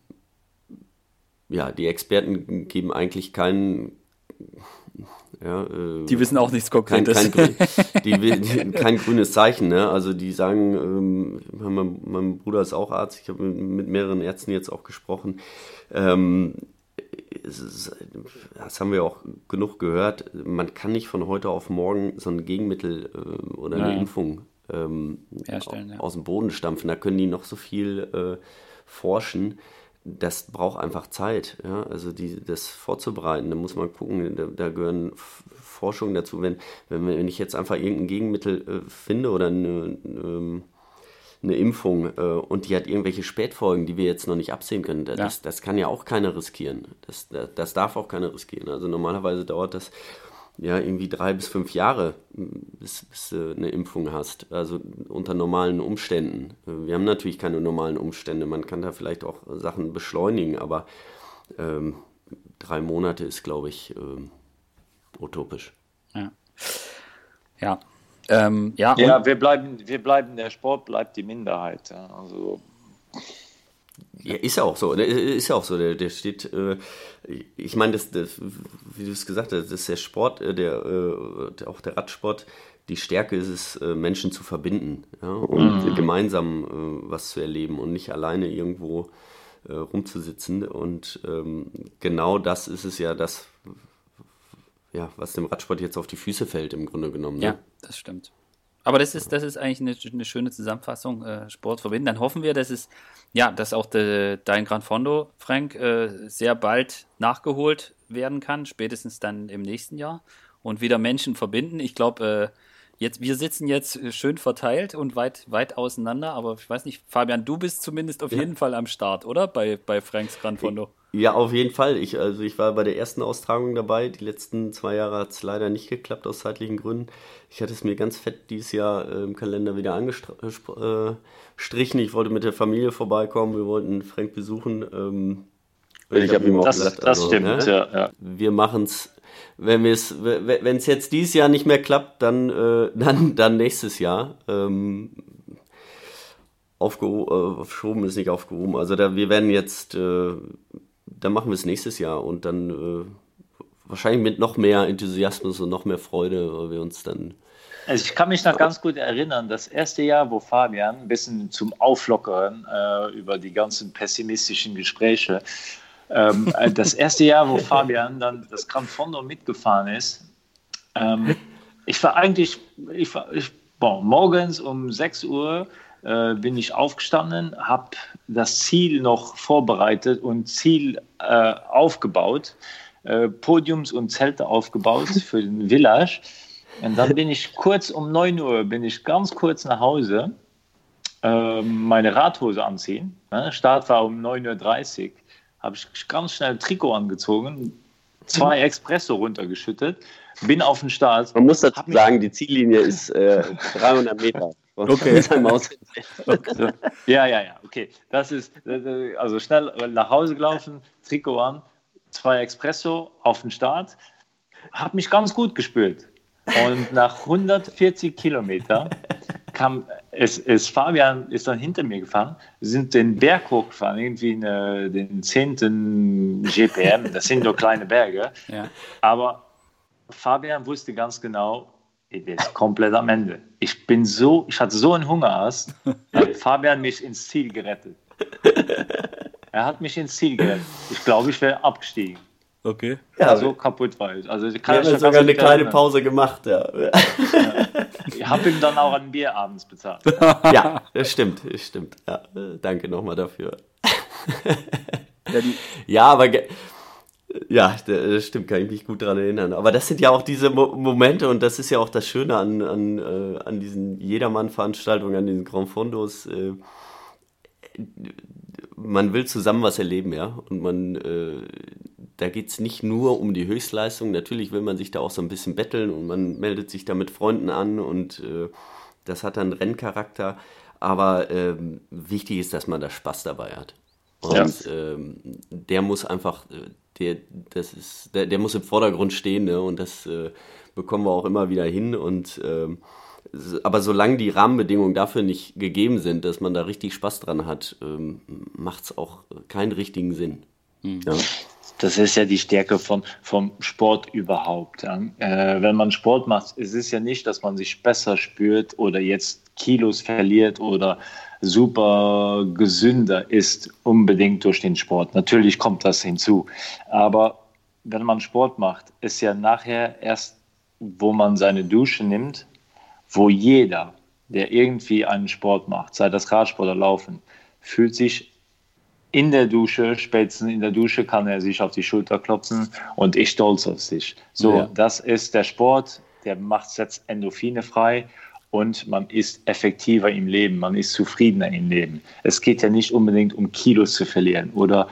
ja, die Experten geben eigentlich keinen. Ja, äh, die wissen auch nichts Konkretes. Kein, kein, die, kein grünes Zeichen. Ne? Also die sagen, ähm, mein, mein, Bruder ist auch Arzt, ich habe mit mehreren Ärzten jetzt auch gesprochen. Ähm, ist, das haben wir auch genug gehört. Man kann nicht von heute auf morgen so ein Gegenmittel äh, oder eine ja. Impfung ähm, ja. aus dem Boden stampfen. Da können die noch so viel äh, forschen, das braucht einfach Zeit. Ja? Also die, das vorzubereiten, da muss man gucken, da, da gehören Forschungen dazu. Wenn, wenn, wenn ich jetzt einfach irgendein Gegenmittel äh, finde oder eine, ähm, eine Impfung äh, und die hat irgendwelche Spätfolgen, die wir jetzt noch nicht absehen können, das, ja. das kann ja auch keiner riskieren. Das, das, das darf auch keiner riskieren. Also normalerweise dauert das ja, irgendwie drei bis fünf Jahre, bis, bis du eine Impfung hast. Also unter normalen Umständen. Wir haben natürlich keine normalen Umstände. Man kann da vielleicht auch Sachen beschleunigen, aber ähm, drei Monate ist, glaube ich, ähm, utopisch. Ja. Ja. Ähm, ja, ja wir bleiben, wir bleiben, der Sport bleibt die Minderheit. Also ja, ist ja auch so. Ne? Ist ja auch so. Der, der steht, äh, ich meine, das, das, wie du es gesagt hast, das ist der Sport, äh, der, äh, auch der Radsport. Die Stärke ist es, äh, Menschen zu verbinden ja? und mhm. gemeinsam äh, was zu erleben und nicht alleine irgendwo rumzusitzen. Und ähm, genau das ist es ja, das, ja, was dem Radsport jetzt auf die Füße fällt, im Grunde genommen. Ne? Ja, das stimmt. Aber das ist, das ist eigentlich eine, eine schöne Zusammenfassung, äh, Sport verbinden. Dann hoffen wir, dass es, ja, dass auch de, dein Gran Fondo, Frank, äh, sehr bald nachgeholt werden kann, spätestens dann im nächsten Jahr und wieder Menschen verbinden. Ich glaube, äh, jetzt, wir sitzen jetzt schön verteilt und weit, weit auseinander, aber ich weiß nicht, Fabian, du bist zumindest auf ja. jeden Fall am Start, oder? Bei, bei Franks Gran Fondo. Ja, auf jeden Fall. Ich, also ich war bei der ersten Austragung dabei. Die letzten zwei Jahre hat es leider nicht geklappt aus zeitlichen Gründen. Ich hatte es mir ganz fett dieses Jahr äh, im Kalender wieder angestrichen. Ich wollte mit der Familie vorbeikommen. Wir wollten Frank besuchen. Ähm, ich, ich habe ihm auch das, gesagt, das also, stimmt, ne? ja, ja. Wir machen es wenn es wenn es jetzt dieses Jahr nicht mehr klappt, dann äh, dann dann nächstes Jahr. Ähm, aufgeschoben äh, ist nicht aufgehoben. Also da, wir werden jetzt äh, dann machen wir es nächstes Jahr und dann äh, wahrscheinlich mit noch mehr Enthusiasmus und noch mehr Freude, weil wir uns dann. Also ich kann mich noch ganz gut erinnern, das erste Jahr, wo Fabian ein bisschen zum Auflockern äh, über die ganzen pessimistischen Gespräche, ähm, äh, das erste Jahr, wo Fabian dann das Gran Fondo mitgefahren ist, ähm, ich war eigentlich, ich war, ich, bon, morgens um 6 Uhr äh, bin ich aufgestanden, habe das Ziel noch vorbereitet und Ziel äh, aufgebaut, äh, Podiums und Zelte aufgebaut für den Village. Und dann bin ich kurz um 9 Uhr, bin ich ganz kurz nach Hause, äh, meine Radhose anziehen. Ne? Start war um 9.30 Uhr, habe ich ganz schnell Trikot angezogen, zwei Expresso runtergeschüttet, bin auf den Start. Man muss dazu sagen, die Ziellinie ist 300 äh, Meter. Okay. ja, ja, ja, okay. Das ist also schnell nach Hause gelaufen, Trikot an, zwei Espresso auf den Start. Habe mich ganz gut gespürt. Und nach 140 Kilometern kam es, es, Fabian ist dann hinter mir gefahren, sind den Berg hochgefahren, irgendwie eine, den 10. GPM, das sind nur kleine Berge. Ja. Aber Fabian wusste ganz genau, ich bin komplett am Ende. Ich bin so, ich hatte so einen Hungerast, hat Fabian mich ins Ziel gerettet. Er hat mich ins Ziel gerettet. Ich glaube, ich wäre abgestiegen. Okay. Ja, so kaputt war ich. Also kann ich sogar eine kleine. Pause gemacht, ja. ja. Ich habe ihm dann auch ein Bier abends bezahlt. Ja, das stimmt, das stimmt. Ja, danke nochmal dafür. Ja, ja aber ja, das stimmt, kann ich mich gut daran erinnern. Aber das sind ja auch diese Mo Momente und das ist ja auch das Schöne an, an, äh, an diesen Jedermann-Veranstaltungen, an diesen Grand Fondos. Äh, man will zusammen was erleben, ja. Und man, äh, da geht es nicht nur um die Höchstleistung. Natürlich will man sich da auch so ein bisschen betteln und man meldet sich da mit Freunden an und äh, das hat dann Renncharakter. Aber ähm, wichtig ist, dass man da Spaß dabei hat. Und ja. ähm, der muss einfach, äh, der, das ist, der, der muss im Vordergrund stehen, ne? Und das äh, bekommen wir auch immer wieder hin. Und ähm, aber solange die Rahmenbedingungen dafür nicht gegeben sind, dass man da richtig Spaß dran hat, ähm, macht es auch keinen richtigen Sinn. Mhm. Ja. Das ist ja die Stärke von, vom Sport überhaupt. Ja. Äh, wenn man Sport macht, ist es ja nicht, dass man sich besser spürt oder jetzt Kilos verliert oder super gesünder ist, unbedingt durch den Sport. Natürlich kommt das hinzu. Aber wenn man Sport macht, ist ja nachher erst, wo man seine Dusche nimmt, wo jeder, der irgendwie einen Sport macht, sei das Radsport oder Laufen, fühlt sich in der Dusche, spätestens in der Dusche kann er sich auf die Schulter klopfen und ich stolz auf sich. So, ja. das ist der Sport, der macht jetzt Endorphine frei und man ist effektiver im Leben, man ist zufriedener im Leben. Es geht ja nicht unbedingt um Kilos zu verlieren oder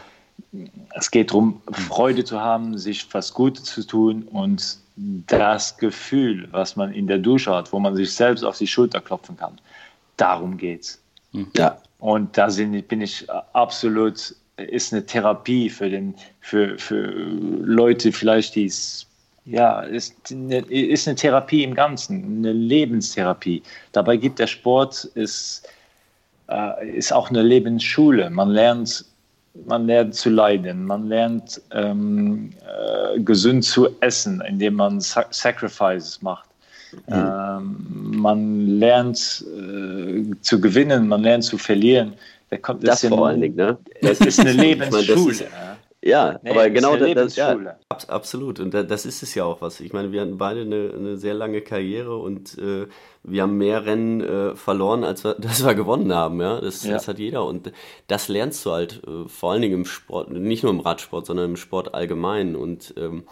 es geht darum, Freude zu haben, sich was Gutes zu tun und das Gefühl, was man in der Dusche hat, wo man sich selbst auf die Schulter klopfen kann, darum geht's. Ja. Und da bin ich absolut, ist eine Therapie für, den, für, für Leute vielleicht, die es ja, ist eine, ist eine Therapie im Ganzen, eine Lebenstherapie. Dabei gibt der Sport, ist, äh, ist auch eine Lebensschule. Man lernt man lernt zu leiden, man lernt ähm, äh, gesund zu essen, indem man Sa Sacrifices macht. Mhm. Ähm, man lernt äh, zu gewinnen, man lernt zu verlieren. Da kommt, das, das vor allen Dingen, ne? Es ist eine Lebensschule. Ja, nee, aber genau das, das ja, absolut. Und das ist es ja auch was. Ich meine, wir hatten beide eine, eine sehr lange Karriere und äh, wir haben mehr Rennen äh, verloren, als wir, dass wir gewonnen haben. Ja? Das, ja. das hat jeder. Und das lernst du halt äh, vor allen Dingen im Sport, nicht nur im Radsport, sondern im Sport allgemein. Und ähm,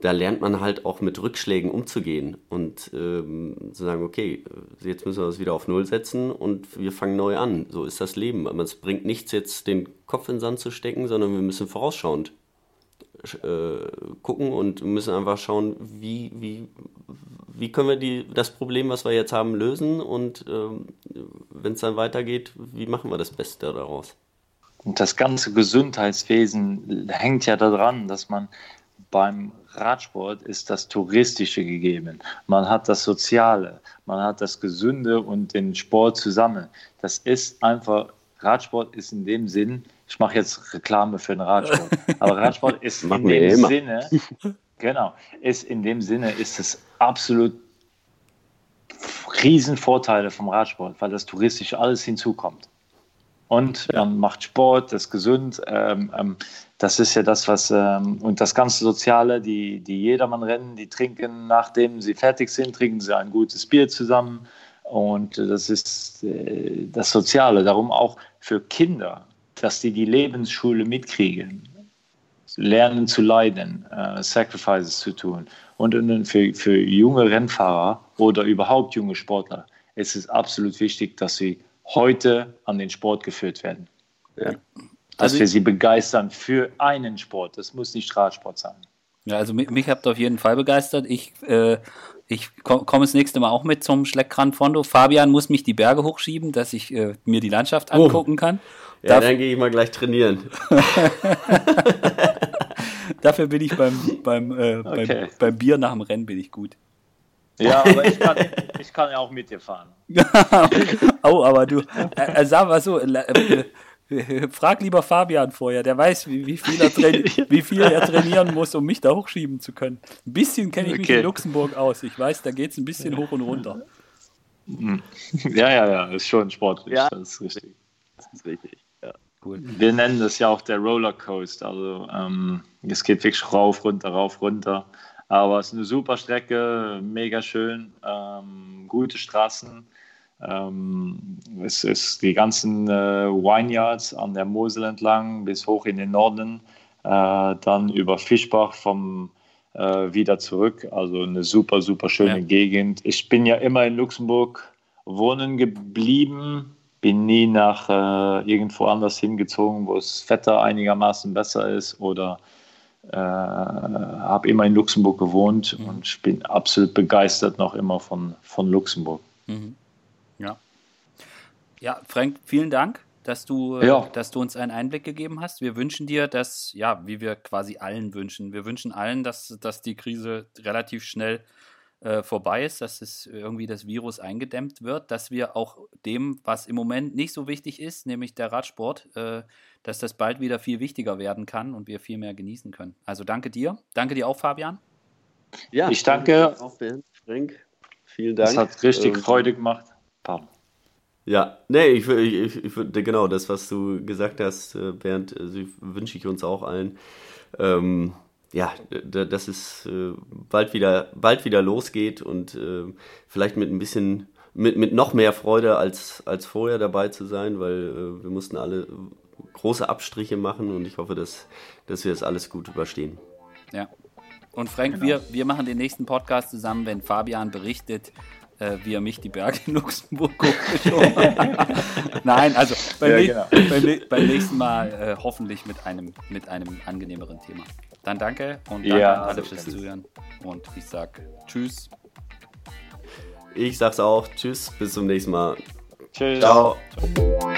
da lernt man halt auch mit Rückschlägen umzugehen und ähm, zu sagen, okay, jetzt müssen wir das wieder auf Null setzen und wir fangen neu an. So ist das Leben. Es bringt nichts, jetzt den Kopf in den Sand zu stecken, sondern wir müssen vorausschauend äh, gucken und müssen einfach schauen, wie, wie, wie können wir die, das Problem, was wir jetzt haben, lösen und ähm, wenn es dann weitergeht, wie machen wir das Beste daraus? Und das ganze Gesundheitswesen hängt ja daran, dass man beim Radsport ist das Touristische gegeben. Man hat das Soziale, man hat das Gesunde und den Sport zusammen. Das ist einfach, Radsport ist in dem Sinn, ich mache jetzt Reklame für den Radsport, aber Radsport ist in dem Sinne, genau, ist in dem Sinne, ist es absolut Riesenvorteile vom Radsport, weil das Touristische alles hinzukommt. Und man macht Sport, das ist gesund. Ähm, ähm, das ist ja das, was, ähm, und das ganze Soziale, die, die jedermann rennen, die trinken, nachdem sie fertig sind, trinken sie ein gutes Bier zusammen. Und das ist äh, das Soziale. Darum auch für Kinder, dass die die Lebensschule mitkriegen, lernen zu leiden, äh, Sacrifices zu tun. Und für, für junge Rennfahrer oder überhaupt junge Sportler ist es absolut wichtig, dass sie heute an den Sport geführt werden. Ja dass also wir sie begeistern für einen Sport. Das muss nicht Radsport sein. Ja, also mich, mich habt ihr auf jeden Fall begeistert. Ich, äh, ich komme komm das nächste Mal auch mit zum Schleckrand Fondo. Fabian muss mich die Berge hochschieben, dass ich äh, mir die Landschaft oh. angucken kann. Ja, Darf dann gehe ich mal gleich trainieren. Dafür bin ich beim, beim, äh, okay. beim, beim Bier nach dem Rennen bin ich gut. Ja, aber ich kann, ich kann ja auch mit dir fahren. oh, aber du, äh, äh sag mal so, äh, Frag lieber Fabian vorher, der weiß, wie, wie, viel, er wie viel er trainieren muss, um mich da hochschieben zu können. Ein bisschen kenne ich okay. mich in Luxemburg aus. Ich weiß, da geht es ein bisschen hoch und runter. Hm. Ja, ja, ja, ist schon sportlich. Ja. Das ist richtig. Das ist richtig. Ja. cool. Wir nennen das ja auch der Rollercoaster. Also ähm, es geht wirklich rauf, runter, rauf, runter. Aber es ist eine super Strecke, mega schön, ähm, gute Straßen. Ähm, es ist die ganzen äh, Vineyards an der Mosel entlang bis hoch in den Norden, äh, dann über Fischbach vom äh, wieder zurück. Also eine super, super schöne ja. Gegend. Ich bin ja immer in Luxemburg wohnen geblieben, bin nie nach äh, irgendwo anders hingezogen, wo das Wetter einigermaßen besser ist oder äh, habe immer in Luxemburg gewohnt mhm. und bin absolut begeistert noch immer von, von Luxemburg. Mhm. Ja. Ja, Frank, vielen Dank, dass du, äh, ja. dass du uns einen Einblick gegeben hast. Wir wünschen dir, dass, ja, wie wir quasi allen wünschen, wir wünschen allen, dass, dass die Krise relativ schnell äh, vorbei ist, dass es irgendwie das Virus eingedämmt wird, dass wir auch dem, was im Moment nicht so wichtig ist, nämlich der Radsport, äh, dass das bald wieder viel wichtiger werden kann und wir viel mehr genießen können. Also danke dir. Danke dir auch, Fabian. Ja, ich danke. Auch Frank. Vielen Dank. Das hat richtig ähm, Freude gemacht. Pardon. Ja, nee, ich, ich, ich, genau das, was du gesagt hast, äh, Bernd, also wünsche ich uns auch allen. Ähm, ja, dass es äh, bald wieder, bald wieder losgeht und äh, vielleicht mit ein bisschen, mit, mit noch mehr Freude als, als vorher dabei zu sein, weil äh, wir mussten alle große Abstriche machen und ich hoffe, dass, dass wir das alles gut überstehen. Ja. Und Frank, genau. wir, wir machen den nächsten Podcast zusammen, wenn Fabian berichtet, äh, wie er mich die Berge in Luxemburg Nein, also beim, ja, genau. beim, beim, nächsten Mal äh, hoffentlich mit einem, mit einem angenehmeren Thema. Dann danke und danke ja, an alle fürs Zuhören. Und ich sag Tschüss. Ich sag's auch. Tschüss, bis zum nächsten Mal. Tschüss. Ciao. Ciao.